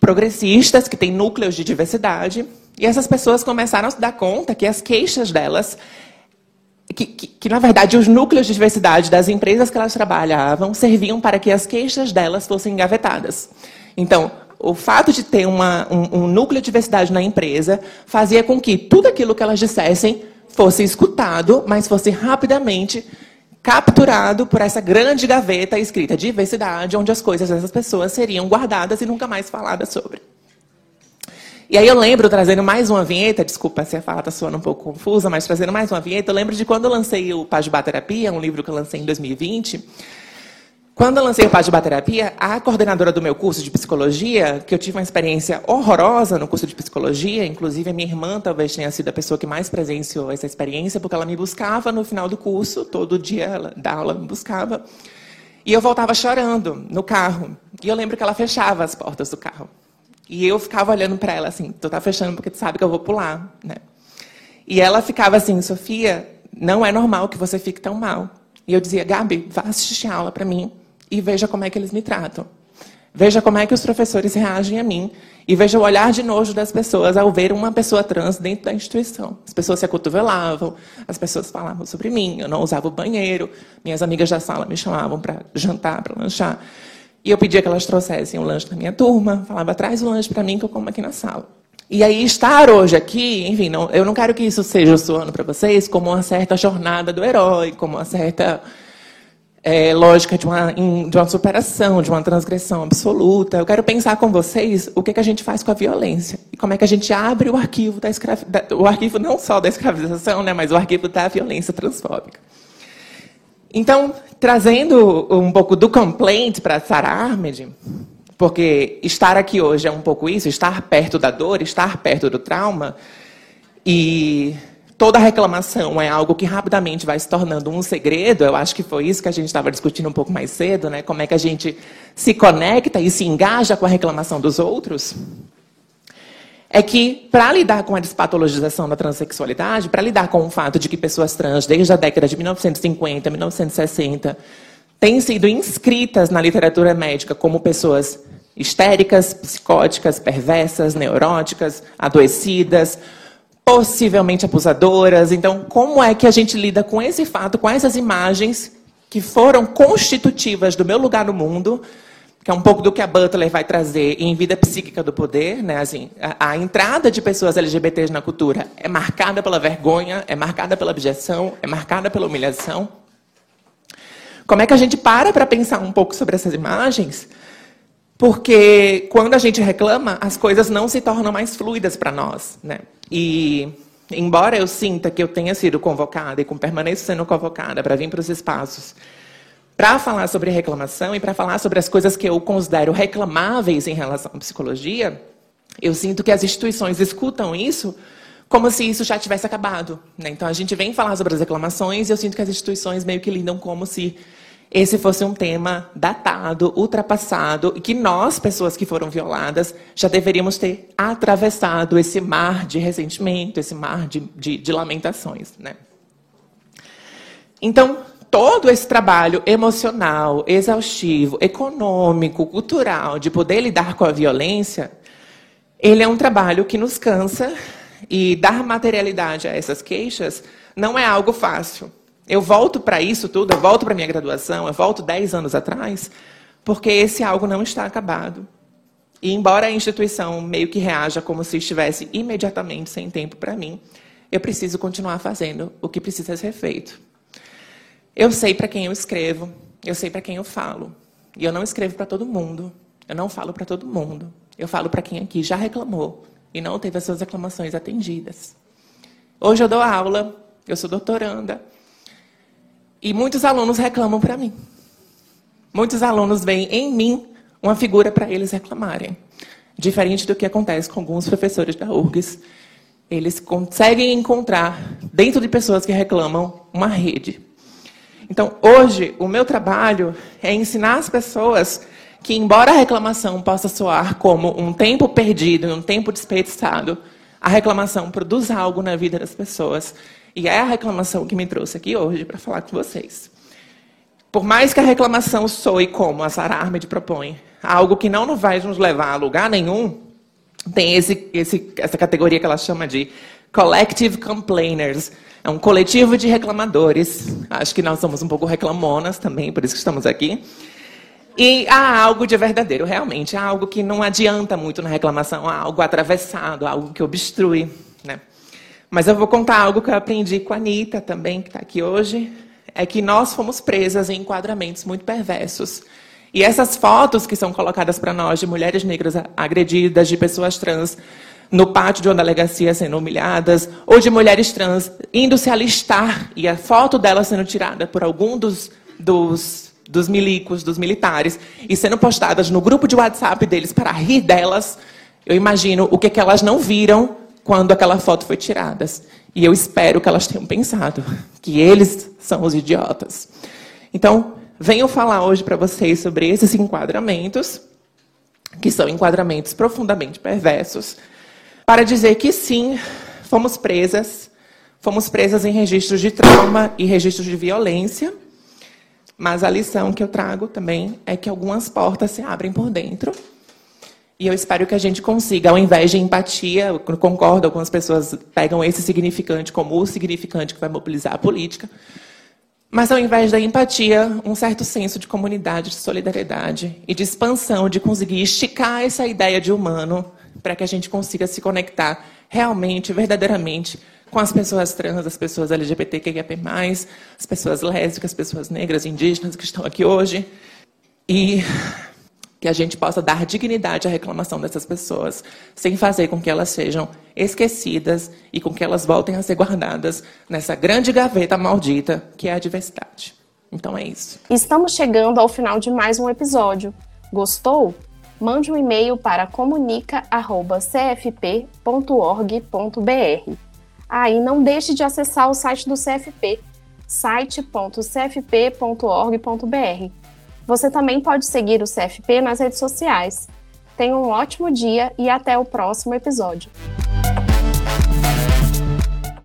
progressistas, que têm núcleos de diversidade, e essas pessoas começaram a se dar conta que as queixas delas que, que, que, na verdade, os núcleos de diversidade das empresas que elas trabalhavam serviam para que as queixas delas fossem engavetadas. Então, o fato de ter uma, um, um núcleo de diversidade na empresa fazia com que tudo aquilo que elas dissessem fosse escutado, mas fosse rapidamente capturado por essa grande gaveta escrita diversidade, onde as coisas dessas pessoas seriam guardadas e nunca mais faladas sobre. E aí eu lembro, trazendo mais uma vinheta, desculpa se a fala está soando um pouco confusa, mas trazendo mais uma vinheta, eu lembro de quando eu lancei o Pajubá Terapia, um livro que eu lancei em 2020, quando eu lancei o Paz de Baterapia, a coordenadora do meu curso de psicologia, que eu tive uma experiência horrorosa no curso de psicologia, inclusive a minha irmã talvez tenha sido a pessoa que mais presenciou essa experiência, porque ela me buscava no final do curso, todo dia ela, da aula me buscava, e eu voltava chorando no carro. E eu lembro que ela fechava as portas do carro. E eu ficava olhando para ela assim, tu tá fechando porque tu sabe que eu vou pular, né? E ela ficava assim, Sofia, não é normal que você fique tão mal. E eu dizia, Gabi, vá assistir a aula para mim e veja como é que eles me tratam. Veja como é que os professores reagem a mim e veja o olhar de nojo das pessoas ao ver uma pessoa trans dentro da instituição. As pessoas se acotovelavam, as pessoas falavam sobre mim, eu não usava o banheiro, minhas amigas da sala me chamavam para jantar, para lanchar. E eu pedia que elas trouxessem o um lanche da minha turma, falava, traz o lanche para mim que eu como aqui na sala. E aí, estar hoje aqui, enfim, não, eu não quero que isso seja soando para vocês como uma certa jornada do herói, como uma certa é, lógica de uma, de uma superação, de uma transgressão absoluta. Eu quero pensar com vocês o que, que a gente faz com a violência e como é que a gente abre o arquivo da escravidão, o arquivo não só da escravização, né, mas o arquivo da violência transfóbica. Então, trazendo um pouco do complaint para Sarah Ahmed, porque estar aqui hoje é um pouco isso, estar perto da dor, estar perto do trauma, e toda reclamação é algo que rapidamente vai se tornando um segredo. Eu acho que foi isso que a gente estava discutindo um pouco mais cedo, né? Como é que a gente se conecta e se engaja com a reclamação dos outros? É que, para lidar com a despatologização da transexualidade, para lidar com o fato de que pessoas trans, desde a década de 1950, 1960, têm sido inscritas na literatura médica como pessoas histéricas, psicóticas, perversas, neuróticas, adoecidas, possivelmente abusadoras. Então, como é que a gente lida com esse fato, com essas imagens que foram constitutivas do meu lugar no mundo, que é um pouco do que a Butler vai trazer em Vida Psíquica do Poder, né? Assim, a, a, entrada de pessoas LGBTs na cultura é marcada pela vergonha, é marcada pela objeção, é marcada pela humilhação. Como é que a gente para para pensar um pouco sobre essas imagens? Porque quando a gente reclama, as coisas não se tornam mais fluidas para nós, né? E embora eu sinta que eu tenha sido convocada e com permaneço sendo convocada para vir para os espaços para falar sobre reclamação e para falar sobre as coisas que eu considero reclamáveis em relação à psicologia, eu sinto que as instituições escutam isso como se isso já tivesse acabado. Né? Então a gente vem falar sobre as reclamações e eu sinto que as instituições meio que lidam como se esse fosse um tema datado, ultrapassado, e que nós, pessoas que foram violadas, já deveríamos ter atravessado esse mar de ressentimento, esse mar de, de, de lamentações. Né? Então, todo esse trabalho emocional, exaustivo, econômico, cultural, de poder lidar com a violência, ele é um trabalho que nos cansa e dar materialidade a essas queixas não é algo fácil. Eu volto para isso tudo, eu volto para minha graduação, eu volto 10 anos atrás, porque esse algo não está acabado. E embora a instituição meio que reaja como se estivesse imediatamente sem tempo para mim, eu preciso continuar fazendo o que precisa ser feito. Eu sei para quem eu escrevo, eu sei para quem eu falo. E eu não escrevo para todo mundo. Eu não falo para todo mundo. Eu falo para quem aqui já reclamou e não teve as suas reclamações atendidas. Hoje eu dou aula, eu sou doutoranda. E muitos alunos reclamam para mim. Muitos alunos veem em mim uma figura para eles reclamarem. Diferente do que acontece com alguns professores da URGS. Eles conseguem encontrar, dentro de pessoas que reclamam, uma rede. Então, hoje, o meu trabalho é ensinar as pessoas que, embora a reclamação possa soar como um tempo perdido, um tempo desperdiçado, a reclamação produz algo na vida das pessoas. E é a reclamação que me trouxe aqui hoje para falar com vocês. Por mais que a reclamação soe como a Sara Ahmed propõe, algo que não vai nos levar a lugar nenhum, tem esse, esse, essa categoria que ela chama de collective complainers, é um coletivo de reclamadores. Acho que nós somos um pouco reclamonas também, por isso que estamos aqui. E há algo de verdadeiro, realmente. Há algo que não adianta muito na reclamação, há algo atravessado, algo que obstrui. Né? Mas eu vou contar algo que eu aprendi com a Anitta também, que está aqui hoje. É que nós fomos presas em enquadramentos muito perversos. E essas fotos que são colocadas para nós de mulheres negras agredidas, de pessoas trans, no pátio de uma delegacia sendo humilhadas, ou de mulheres trans indo se alistar e a foto delas sendo tirada por algum dos, dos, dos milicos, dos militares, e sendo postadas no grupo de WhatsApp deles para rir delas, eu imagino o que, que elas não viram quando aquela foto foi tirada. E eu espero que elas tenham pensado que eles são os idiotas. Então, venho falar hoje para vocês sobre esses enquadramentos, que são enquadramentos profundamente perversos, para dizer que sim, fomos presas, fomos presas em registros de trauma e registros de violência, mas a lição que eu trago também é que algumas portas se abrem por dentro. E eu espero que a gente consiga, ao invés de empatia, eu concordo, algumas pessoas pegam esse significante como o significante que vai mobilizar a política, mas ao invés da empatia, um certo senso de comunidade, de solidariedade e de expansão, de conseguir esticar essa ideia de humano para que a gente consiga se conectar realmente, verdadeiramente, com as pessoas trans, as pessoas LGBTQIA+, as pessoas lésbicas, as pessoas negras, indígenas que estão aqui hoje. E que a gente possa dar dignidade à reclamação dessas pessoas, sem fazer com que elas sejam esquecidas e com que elas voltem a ser guardadas nessa grande gaveta maldita que é a diversidade. Então é isso. Estamos chegando ao final de mais um episódio. Gostou? mande um e-mail para comunica@cfp.org.br. Ah, e não deixe de acessar o site do CFP, site.cfp.org.br. Você também pode seguir o CFP nas redes sociais. Tenha um ótimo dia e até o próximo episódio.